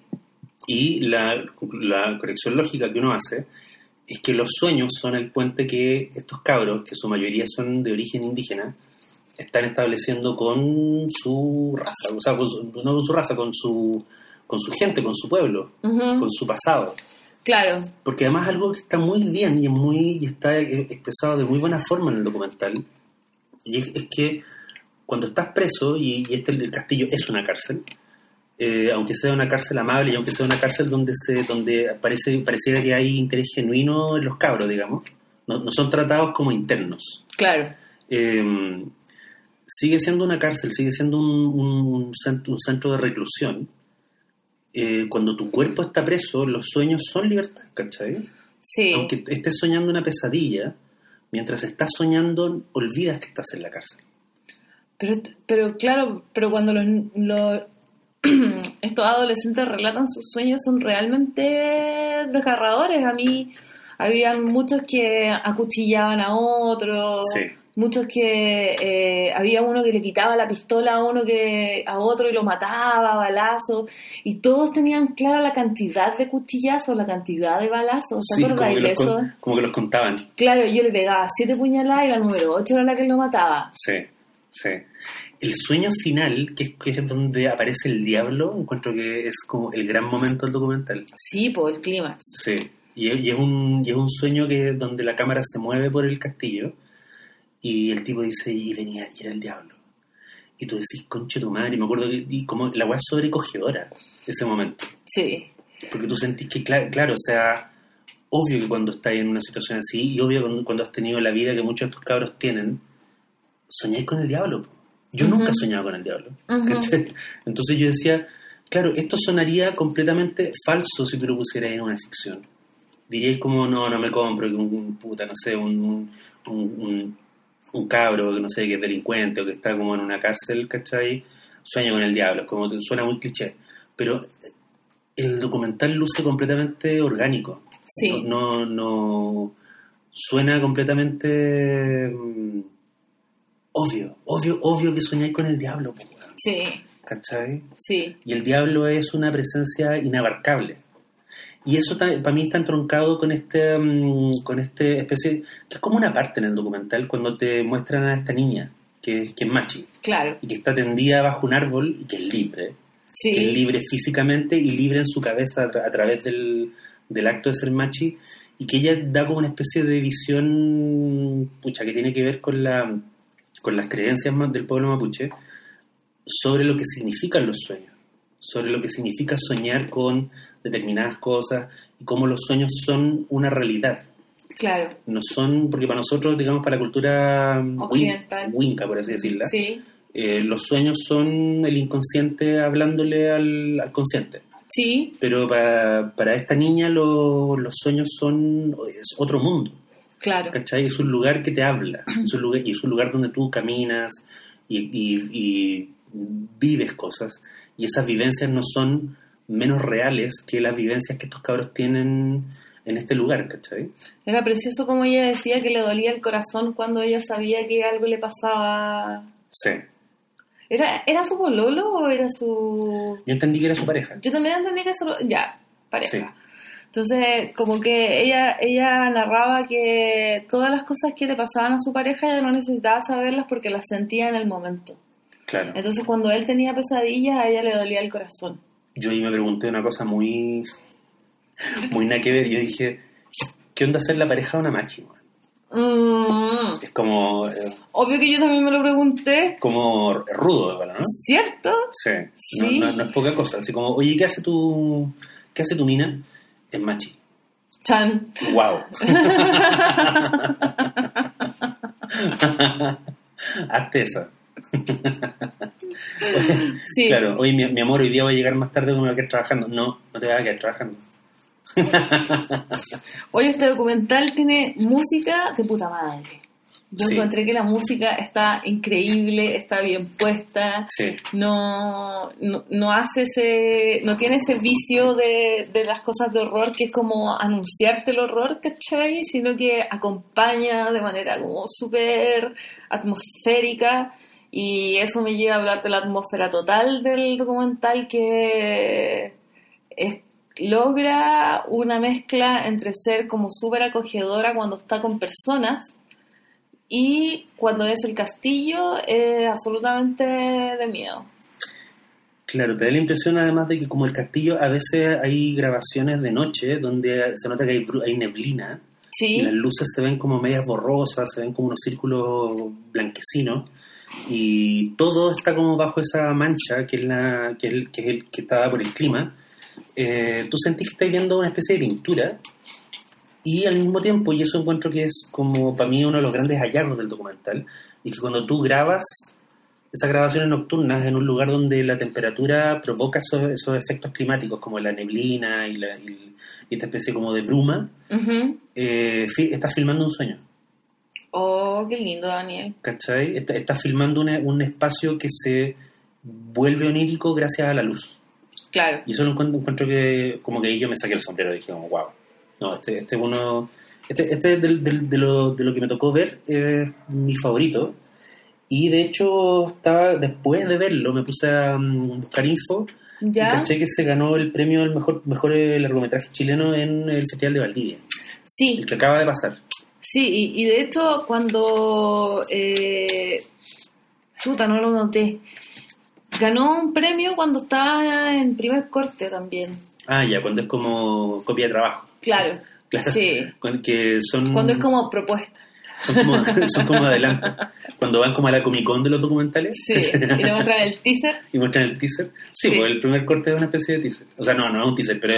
Y la, la corrección lógica que uno hace es que los sueños son el puente que estos cabros, que su mayoría son de origen indígena, están estableciendo con su raza, o sea, con su- no con su raza, con su, con su gente, con su pueblo, con su pasado. Claro, Porque además algo que está muy bien y, es muy, y está expresado de muy buena forma en el documental, y es, es que cuando estás preso, y, y este el castillo es una cárcel, eh, aunque sea una cárcel amable y aunque sea una cárcel donde se donde parece pareciera que hay interés genuino en los cabros, digamos, no, no son tratados como internos. claro. Eh, sigue siendo una cárcel, sigue siendo un, un centro, un centro de reclusión. Eh, cuando tu cuerpo está preso, los sueños son libertad, ¿cachai? Sí, Aunque estés soñando una pesadilla, mientras estás soñando, olvidas que estás en la cárcel. pero, pero claro, pero cuando los, los- estos adolescentes relatan sus sueños son realmente desgarradores. A mí habían muchos que acuchillaban a otros, Sí. muchos que eh, había uno que le quitaba la pistola a uno que a otro y lo mataba a balazos y todos tenían clara la cantidad de cuchillazos, la cantidad de balazos. ¿Te Sí, como que, los, con- como que los contaban. Claro, yo le pegaba siete puñaladas y la número ocho era la que lo mataba. Sí, sí. El sueño final, que, que es donde aparece el diablo, encuentro que es como el gran momento del documental. Sí, por el clímax. Sí. Y, y es un, y es un sueño que donde la cámara se mueve por el castillo y el tipo dice, y venía, y era el diablo. Y tú decís, conche tu madre, y me acuerdo que y como la weá es sobrecogedora ese momento. Sí, Porque tú sentís que, claro, claro, o sea, obvio que cuando estás en una situación así, y obvio cuando, cuando has tenido la vida que muchos de estos cabros tienen, soñáis con el diablo. Yo nunca he soñado con el diablo. Entonces yo decía, Claro, esto sonaría completamente falso si tú lo pusieras en una ficción. Diríais como, no, no me compro, que un, un puta, no sé, un, un, un, un cabro, que no sé, que es delincuente o que está como en una cárcel, ¿cachai? Sueña con el diablo, es como suena muy cliché. Pero el documental luce completamente orgánico. Sí. No, no, no- suena completamente mm, obvio, obvio, obvio que soñáis con el diablo, weón, Sí, ¿cachai? sí, Y el diablo es una presencia inabarcable. Y eso para mí está entroncado con este, mm, con este especie, que es como una parte en el documental cuando te muestran a esta niña, que, es- que es machi, claro. y que está tendida bajo un árbol y que es libre, Sí, que es libre físicamente y libre en su cabeza a, tra- a través del, del acto de ser machi, y que ella da como una especie de visión, pucha, que tiene que ver con, la, con las creencias del pueblo mapuche sobre lo que significan los sueños, sobre lo que significa soñar con determinadas cosas y cómo los sueños son una realidad. claro. No son, porque para nosotros, digamos, para la cultura winca, por así decirla, Sí, eh, los sueños son el inconsciente hablándole al, al consciente. sí, Pero para, para esta niña lo- los sueños son es otro mundo, claro. ¿cachai? Es un lugar que te habla, es un lugar, y es un lugar donde tú caminas y, y- y vives cosas, y esas vivencias no son menos reales que las vivencias que estos cabros tienen en este lugar, ¿cachai? Era precioso como ella decía que le dolía el corazón cuando ella sabía que algo le pasaba. Sí. ¿Era, ¿era su pololo o era su...? Yo entendí que era su pareja. Yo también entendí que solo... Ya, pareja. Sí. Entonces, como que ella, ella narraba que todas las cosas que le pasaban a su pareja ella no necesitaba saberlas porque las sentía en el momento. Claro. Entonces, cuando él tenía pesadillas, a ella le dolía el corazón. yo ahí me pregunté una cosa muy muy nada que ver. Yo dije, ¿qué onda ser la pareja de una weón? Mm, Es como, eh, obvio que yo también me lo pregunté, como rudo, igual, ¿no? ¿cierto? Sí. No, Sí. no- no es poca cosa. Así como, oye, ¿qué hace tu, qué hace tu mina? Es machi. Chan. ¡Wow! Hazte. Sí. Claro, oye, mi, mi amor, hoy día voy a llegar más tarde porque me voy a quedar trabajando. No, no te vas a quedar trabajando. Hoy este documental tiene música de puta madre. Yo Sí. encontré que la música está increíble, está bien puesta, Sí, no, no, no hace ese, no tiene ese vicio de, de las cosas de horror que es como anunciarte el horror, ¿cachai? Sino que acompaña de manera como súper atmosférica y eso me lleva a hablar de la atmósfera total del documental que es- logra una mezcla entre ser como súper acogedora cuando está con personas y cuando es el castillo es absolutamente de miedo. claro, te da la impresión además de que como el castillo a veces hay grabaciones de noche donde se nota que hay, hay neblina Sí, y las luces se ven como medias borrosas, se ven como unos círculos blanquecinos y todo está como bajo esa mancha que es, la, que es, el, que es el que está dada por el clima. Eh, tú sentís que estás viendo una especie de pintura y al mismo tiempo, y eso encuentro que es como para mí uno de los grandes hallazgos del documental, y que cuando tú grabas esas grabaciones nocturnas en un lugar donde la temperatura provoca esos, esos efectos climáticos como la neblina y, la, y- esta especie como de bruma, eh, estás filmando un sueño, Oh, qué lindo, Daniel. ¿cachai? Está- Estás filmando una- un espacio que se vuelve onírico gracias a la luz. Claro. Y eso lo encuentro, encuentro que como que ahí yo me saqué el sombrero y dije, como, wow, no, este, este es uno, este, este del- del- de, lo, de lo que me tocó ver es mi favorito. Y de hecho, estaba después de verlo, me puse a mm, buscar info y caché que se ganó el premio al mejor, mejor eh, largometraje chileno en el Festival de Valdivia, Sí, el que acaba de pasar. sí, y, y de hecho cuando... Eh, chuta, no lo noté. Ganó un premio cuando estaba en primer corte también. Ah, ya, cuando es como copia de trabajo. Claro, Claro. sí. Que son, Cuando es como propuesta. son como, son como adelanto. Cuando van como a la Comic Con de los documentales. Sí, y te muestran el teaser. y muestran el teaser. Sí, Sí. pues el primer corte es una especie de teaser. O sea, no, no es un teaser, pero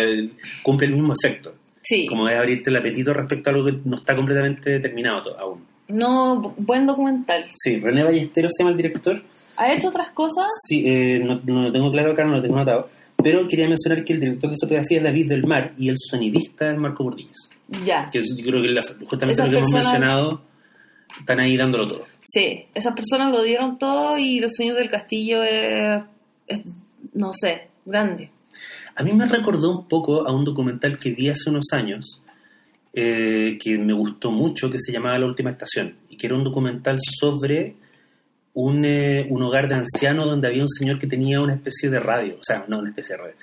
cumple el mismo efecto. Sí. Como es abrirte el apetito respecto a algo que no está completamente determinado aún. No, bu- buen documental. Sí, René Ballesteros se llama el director. ¿Ha hecho otras cosas? Sí, eh, no, no lo tengo claro acá, no lo tengo notado. Pero quería mencionar que el director de fotografía es David del Mar y el sonidista es Marco Bordillas. Ya. Que yo creo que la- justamente Esas lo que hemos mencionado están ahí dándolo todo. Sí, esas personas lo dieron todo y los sueños del castillo es, es, no sé, grande. A mí me recordó un poco a un documental que vi hace unos años eh, que me gustó mucho, que se llamaba La Última Estación, y que era un documental sobre un, eh, un hogar de ancianos donde había un señor que tenía una especie de radio, o sea, no una especie de radio,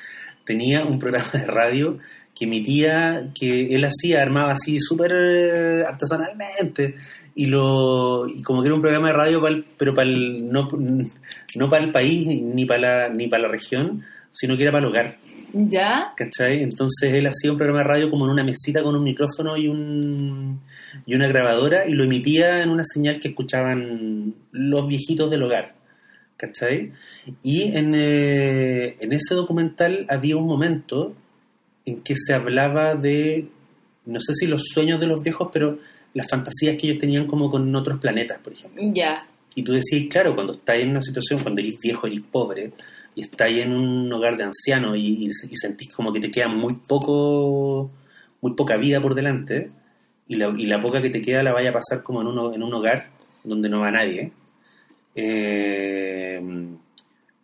tenía un programa de radio que emitía, que él hacía, armaba así súper eh, artesanalmente, y lo y como que era un programa de radio, pa'l- pero para el, no, no para el país ni para la, ni para la región, sino que era para el hogar. ¿Ya? ¿cachai? Entonces él hacía un programa de radio como en una mesita con un micrófono y, un, y una grabadora y lo emitía en una señal que escuchaban los viejitos del hogar, ¿cachai? Y en, eh, en ese documental había un momento en que se hablaba de, no sé si los sueños de los viejos, pero las fantasías que ellos tenían como con otros planetas, por ejemplo. Ya. Y tú decís, claro, cuando estás en una situación, cuando eres viejo, eres pobre, y estás en un hogar de ancianos y, y- y sentís como que te queda muy poco, muy poca vida por delante, y la, y la poca que te queda la vaya a pasar como en un, en un hogar donde no va nadie, eh,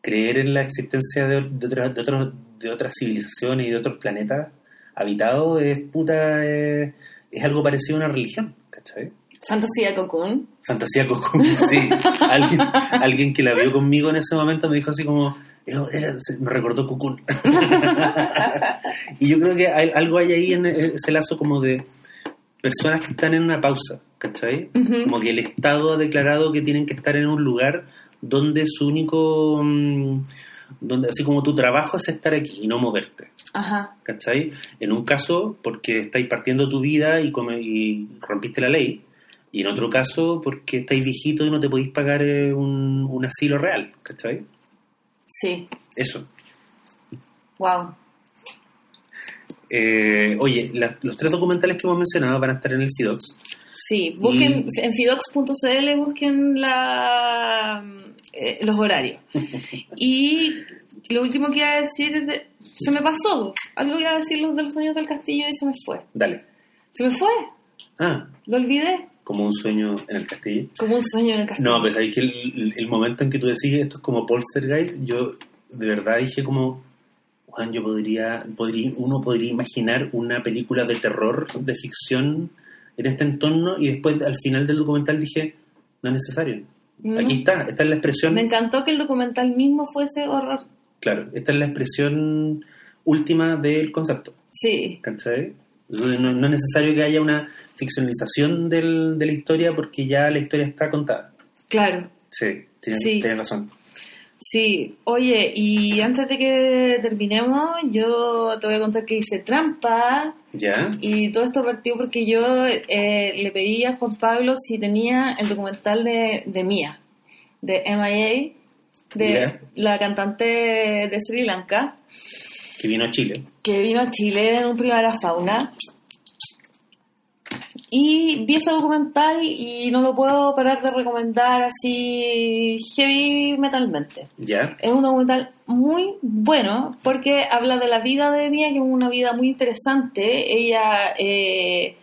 creer en la existencia de, de, otras- de, otros- de otras civilizaciones y de otros planetas habitados es puta, eh, es algo parecido a una religión, ¿cachai? Fantasía Cocoon. Fantasía Cocoon, sí. alguien, alguien que la vio conmigo en ese momento me dijo así como, "Era- era- se- me recordó Cocoon. y yo creo que hay, algo hay ahí en ese lazo como de personas que están en una pausa, ¿cachai? Como que el Estado ha declarado que tienen que estar en un lugar donde su único, mm, donde así como tu trabajo es estar aquí y no moverte. Ajá. ¿cachai? En un caso, porque estáis partiendo tu vida y, come- y rompiste la ley, y en otro caso, porque estáis viejitos y no te podéis pagar eh, un, un asilo real, ¿cachai? Sí. Eso. Wow. Eh, oye, la- los tres documentales que hemos mencionado van a estar en el FIDOX. Sí, busquen Y- en fidox.cl, busquen la, eh, los horarios. Y lo último que iba a decir es de- se me pasó. Algo iba a decir los de los sueños del castillo y se me fue. Dale. Se me fue, Ah, lo olvidé. Como un sueño en el castillo. Como un sueño en el castillo. No, pues ahí que el, momento en que tú decís esto es como Poltergeist, yo de verdad dije como, Juan, yo podría, podría, uno podría imaginar una película de terror, de ficción en este entorno y después al final del documental dije, no es necesario. Aquí está, esta es la expresión, Me encantó que el documental mismo fuese horror. claro, esta es la expresión última del concepto, Sí, ¿cachai? No, no es necesario que haya una ficcionalización del- de la historia porque ya la historia está contada. claro. Sí, tienes, Sí. tienes razón. Sí, oye, y antes de que terminemos, yo te voy a contar que hice trampa ¿Ya? y todo esto partió porque yo eh, le pedí a Juan Pablo si tenía el documental de, de Mia, de MIA, de Ya. la cantante de Sri Lanka, que vino a Chile. que vino a Chile en un Primavera Fauna. Y vi ese documental y no lo puedo parar de recomendar así heavy metalmente. ¿Ya? Es un documental muy bueno porque habla de la vida de Mia, que es una vida muy interesante. Ella eh,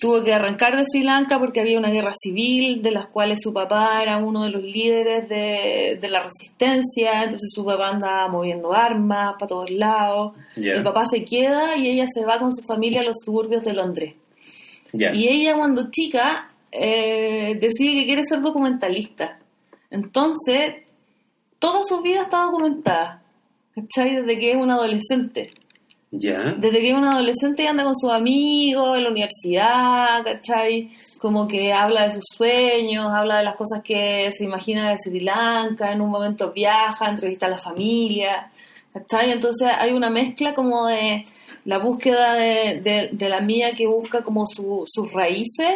tuvo que arrancar de Sri Lanka porque había una guerra civil, de las cuales su papá era uno de los líderes de, de la resistencia, entonces su papá andaba moviendo armas para todos lados. Ya. El papá se queda y ella se va con su familia a los suburbios de Londres. Y ella cuando chica eh, decide que quiere ser documentalista. Entonces, toda su vida está documentada. ¿Cachai? Desde que es una adolescente. Ya. Desde que es una adolescente y anda con sus amigos en la universidad, ¿cachai? Como que habla de sus sueños, habla de las cosas que se imagina de Sri Lanka, en un momento viaja, entrevista a la familia, ¿cachai? Entonces hay una mezcla como de la búsqueda de, de- la mía que busca como su- sus raíces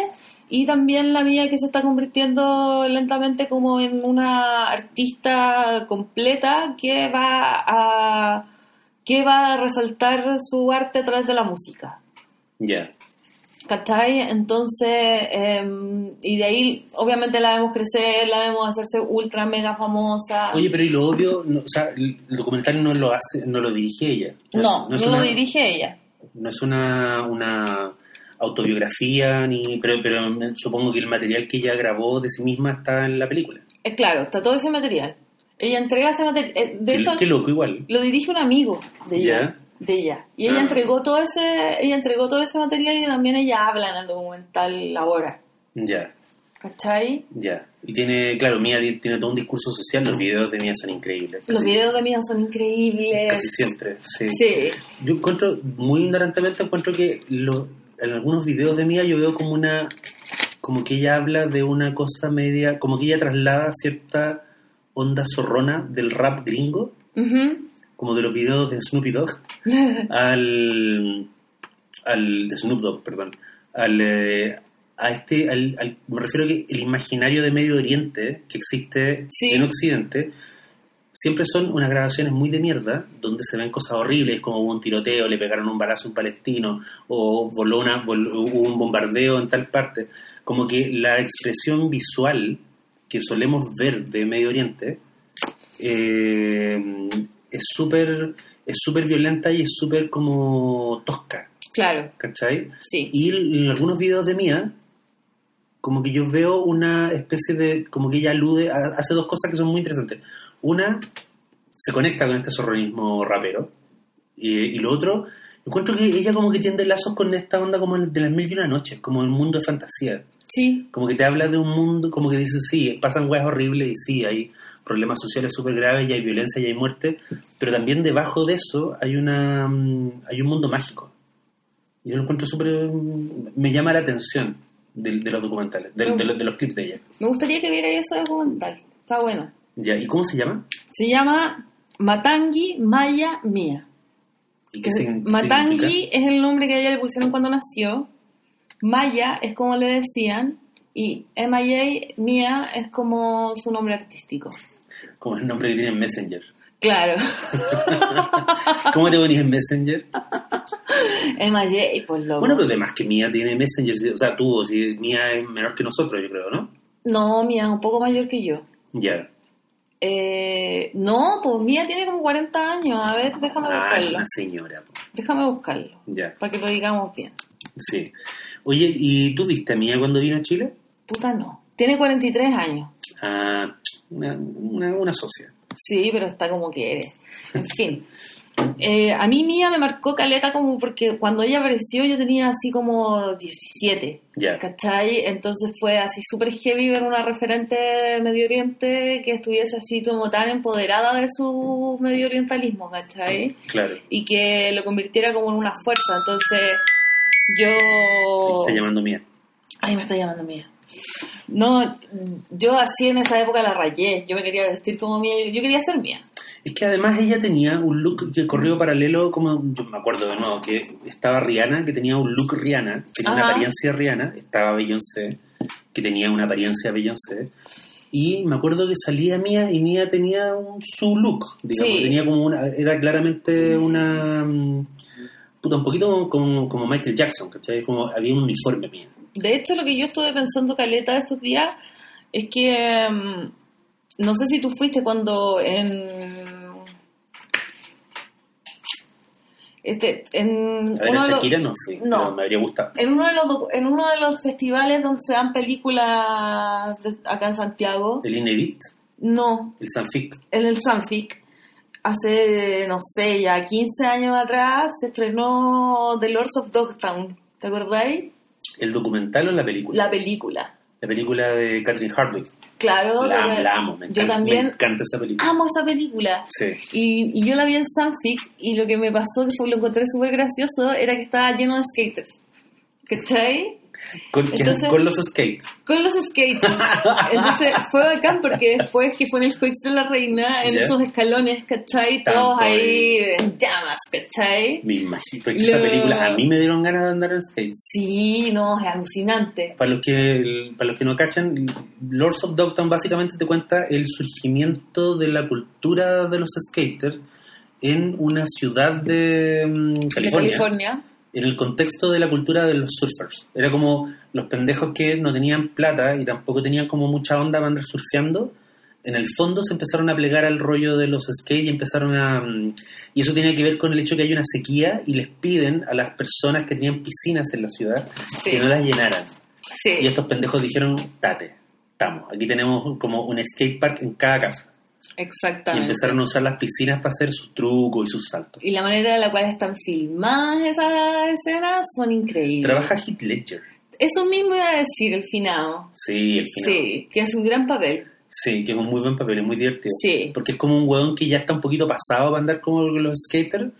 y también la mía que se está convirtiendo lentamente como en una artista completa que va a que va a resaltar su arte a través de la música. Ya. ¿Cachai? Entonces, eh, y de ahí, obviamente la vemos crecer, la vemos hacerse ultra mega famosa. Oye, pero y lo obvio, no, o sea, el documental no lo hace, no lo dirige ella. no, no, lo una- dirige ella. No es una, una autobiografía, ni pero, pero supongo que el material que ella grabó de sí misma está en la película. Es claro, está todo ese material. Ella entrega ese material. eh, De Qué, loco igual. lo dirige un amigo de ella. De ella. Y ella entregó todo ese, ella entregó todo ese material y también ella habla en el documental ahora. Ya, ¿Cachai? ya. Y tiene, claro, Mía ti- tiene todo un discurso social, los videos de Mía son increíbles. Los videos de Mía son increíbles. Casi siempre, sí. Sí. Yo encuentro, muy ignorantemente, encuentro que lo- en algunos videos de Mía yo veo como una, como que ella habla de una cosa media, como que ella traslada cierta onda zorrona del rap gringo, Ujú. Como de los videos de Snoopy Dogg, al, al de Snoop Dogg, perdón, al, eh, a este, al, al- me refiero a que el imaginario de Medio Oriente que existe Sí. en Occidente siempre son unas grabaciones muy de mierda donde se ven cosas horribles como hubo un tiroteo, le pegaron un balazo a un palestino o voló una, voló- hubo un bombardeo en tal parte, como que la expresión visual que solemos ver de Medio Oriente eh, es súper es súper violenta y es súper como tosca, Claro, ¿cachai? sí. Y en algunos videos de Mía, como que yo veo una especie de, como que ella alude, a- hace dos cosas que son muy interesantes. Una, se conecta con este zorronismo rapero. Y, y lo otro, encuentro que ella como que tiende lazos con esta onda como de las mil y una noches, como el mundo de fantasía. Sí, Como que te habla de un mundo, como que dice, sí, pasan weas horribles y sí, hay problemas sociales súper graves y hay violencia y hay muerte, pero también debajo de eso hay una mm, hay un mundo mágico. Y yo lo encuentro súper... mm, me llama la atención de, de los documentales, de, de los- de los clips de ella. me gustaría que viera ese documental. Está bueno. Ya, ¿Y cómo se llama? Se llama Matangi Maya Mía. ¿Y qué Matangi es el nombre que a ella le pusieron cuando nació. Maya es como le decían. Y MIA, Mía, es como su nombre artístico. Como el nombre que tiene en Messenger. Claro. ¿Cómo te ponías en Messenger? MIA, pues loco. Bueno, pero además que Mía tiene Messenger, o sea, tú, si Mía es menor que nosotros, yo creo, ¿no? No, Mía es un poco mayor que yo. Ya. Eh, no, pues Mía tiene como 40 años. A ver, déjame Ah, es buscarlo. una señora. po. Déjame buscarlo. Ya. Para que lo digamos bien. Sí. Oye, ¿y tú viste a Mía cuando vino a Chile? Puta no. Tiene 43 años. Ah, una, una, una socia. Sí, pero está como quiere. En fin. Eh, a mí Mía me marcó caleta como porque cuando ella apareció yo tenía así como 17. Ya. ¿Cachai? Entonces fue así súper heavy ver una referente de Medio Oriente que estuviese así como tan empoderada de su medio orientalismo, ¿cachai? Claro. Y que lo convirtiera como en una fuerza. Entonces yo... Está llamando Mía. Ay, me está llamando Mía. No, yo así en esa época la rayé. Yo me quería vestir como Mía. Yo, quería ser Mía. Es que además ella tenía un look que corrió paralelo, como yo me acuerdo de nuevo, que estaba Rihanna, que tenía un look Rihanna, tenía una apariencia Rihanna, estaba Beyoncé, que tenía una apariencia Beyoncé, y me acuerdo que salía Mía y Mía tenía un, su look, digamos, Sí. tenía como una, era claramente una, mm, puta, un poquito como, como Michael Jackson, ¿cachai? Como había un uniforme Mía. De hecho, lo que yo estuve pensando, Caleta, estos días, es que mm, no sé si tú fuiste cuando en. Este, en, A ver, uno de los- Shakira no fui, No. pero me habría gustado. en uno de los en uno de los festivales donde se dan películas de- acá en Santiago, El Inedit, no, el Sanfic, en el Sanfic, hace, no sé, ya 15 años atrás, se estrenó The Lords of Dogtown. ¿Te acordáis? El documental o la película. La película. La película de Catherine Hardwick. Claro, La, amo, me yo encanta, también me encanta esa película. amo esa película. Sí. Y, y yo la vi en Sanfic y lo que me pasó, que fue, lo encontré súper gracioso, era que estaba lleno de skaters. ¿Cachai? Con, que- Entonces- con los skates. Con los skates. Entonces fue bacán porque después que fue en el Coix de la Reina, en Ya. esos escalones, ¿cachai? Tanto Todos ahí en llamas, ¿cachai? Me imagino. Porque esa película a mí me dieron ganas de andar en skate. Sí, no, es alucinante. Para los que para los que no cachan, Lords of Dogtown básicamente te cuenta el surgimiento de la cultura de los skaters en una ciudad de mm, De California, California. En el contexto de la cultura de los surfers. Era como los pendejos que no tenían plata y tampoco tenían como mucha onda para andar surfeando. En el fondo se empezaron a plegar al rollo de los skate y empezaron a... mm, Y eso tenía que ver con el hecho que hay una sequía y les piden a las personas que tenían piscinas en la ciudad Sí. que no las llenaran. Sí. Y estos pendejos dijeron, tate, estamos, aquí tenemos como un skate park en cada casa. Y Exactamente. empezaron a usar las piscinas para hacer sus trucos y sus saltos. Y la manera en la cual están filmadas esas escenas son increíbles. Trabaja Heath Ledger. Eso mismo iba a decir el finado. Sí, el final. Sí, que hace un gran papel. Sí, que es un muy buen papel, es muy divertido. Sí. Porque es como un hueón que ya está un poquito pasado para andar como los skaters.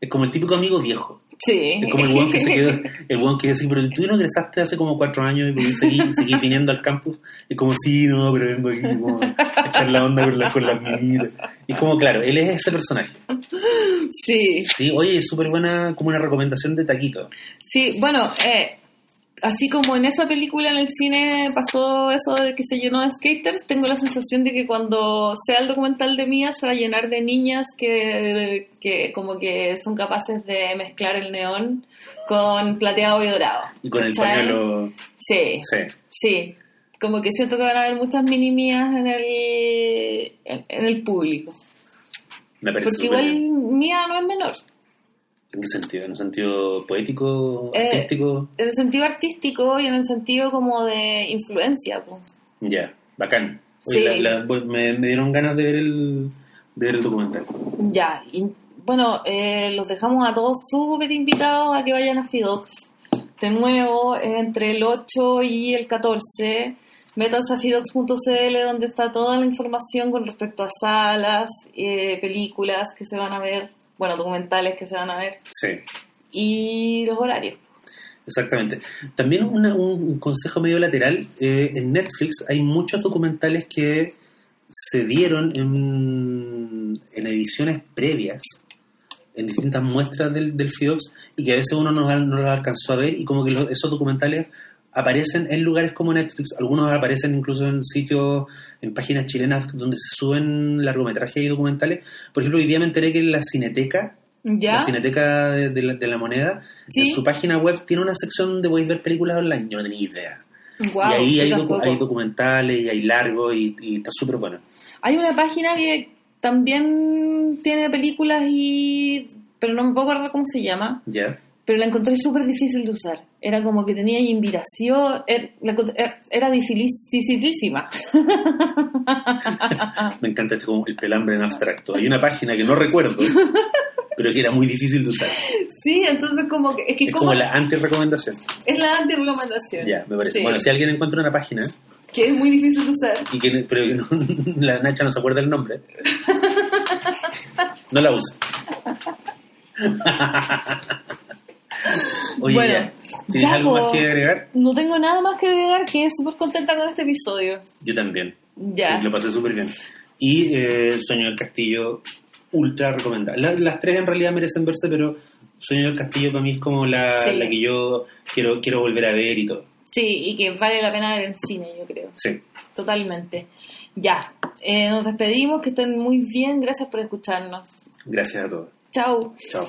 Es como el típico amigo viejo. Sí. Es como el hueón que se quedó, el hueón que dice, pero tú no egresaste hace como cuatro años y seguir, seguir viniendo al campus. Es como, sí, no, pero vengo aquí como a echar la onda con, la- con las minitas. Y es como, claro, él es ese personaje. Sí. Sí, oye, súper buena como una recomendación de Taquito. Sí, bueno, eh, así como en esa película en el cine pasó eso de que se llenó de skaters, tengo la sensación de que cuando sea el documental de Mía se va a llenar de niñas que, que como que son capaces de mezclar el neón con plateado y dorado. Y con el pañuelo... Sí, Sí. sí. Como que siento que van a haber muchas mini mías en el, en, en el público. Me parece Porque igual bien. Mía no es menor. ¿En qué sentido? ¿En un sentido poético, Eh, artístico? En el sentido artístico y en el sentido como de influencia. pues. Ya, bacán. Oye, Sí. la- la- bueno, me, me dieron ganas de ver el, de ver el documental. Ya, y bueno, eh, los dejamos a todos súper invitados a que vayan a Fidox. De nuevo, es entre el 8 y el 14. Métanse a fidox.cl donde está toda la información con respecto a salas, eh, películas que se van a ver, bueno, documentales que se van a ver Sí, y los horarios. exactamente. También una- un consejo medio lateral. eh, en Netflix hay muchos documentales que se dieron en, en ediciones previas, en distintas muestras del, del FIDOX, y que a veces uno no, no los alcanzó a ver, y como que los- esos documentales aparecen en lugares como Netflix, algunos aparecen incluso en sitios, en páginas chilenas donde se suben largometrajes y documentales. Por ejemplo, hoy día me enteré que la Cineteca, ¿Ya? la Cineteca de, de la, de la Moneda, Sí. en su página web tiene una sección donde podéis ver películas online. Yo no tenía idea. Y ahí hay, docu- tampoco. hay documentales y hay largos y, y está súper bueno. Hay una página que también tiene películas y... pero no me puedo acordar cómo se llama. ¿Ya? Pero la encontré súper difícil de usar. Era como que tenía invitación, er- la encont- er- era dificilísima. Me encanta este como el pelambre en abstracto. Hay una página que no recuerdo, pero que era muy difícil de usar. sí, entonces como que es que Es como como la anti-recomendación. es la anti-recomendación. Ya, me parece. Sí, Bueno, si alguien encuentra una página que es muy difícil de usar. y que, pero que no- la Nacha no se acuerda el nombre, no la usa. Oye, Bueno, ya, ¿tienes ya, algo más que agregar? No tengo nada más que agregar que súper contenta con este episodio. Yo también. Ya. Sí, lo pasé súper bien. Y eh, Sueño del Castillo, ultra recomendable. La- las tres en realidad merecen verse, pero Sueño del Castillo para mí es como la, Sí. la que yo quiero, quiero volver a ver y todo. Sí, y que vale la pena ver en cine, yo creo. Sí. Totalmente. Ya, eh, nos despedimos, que estén muy bien, gracias por escucharnos. Gracias a todos. Chao. Chao.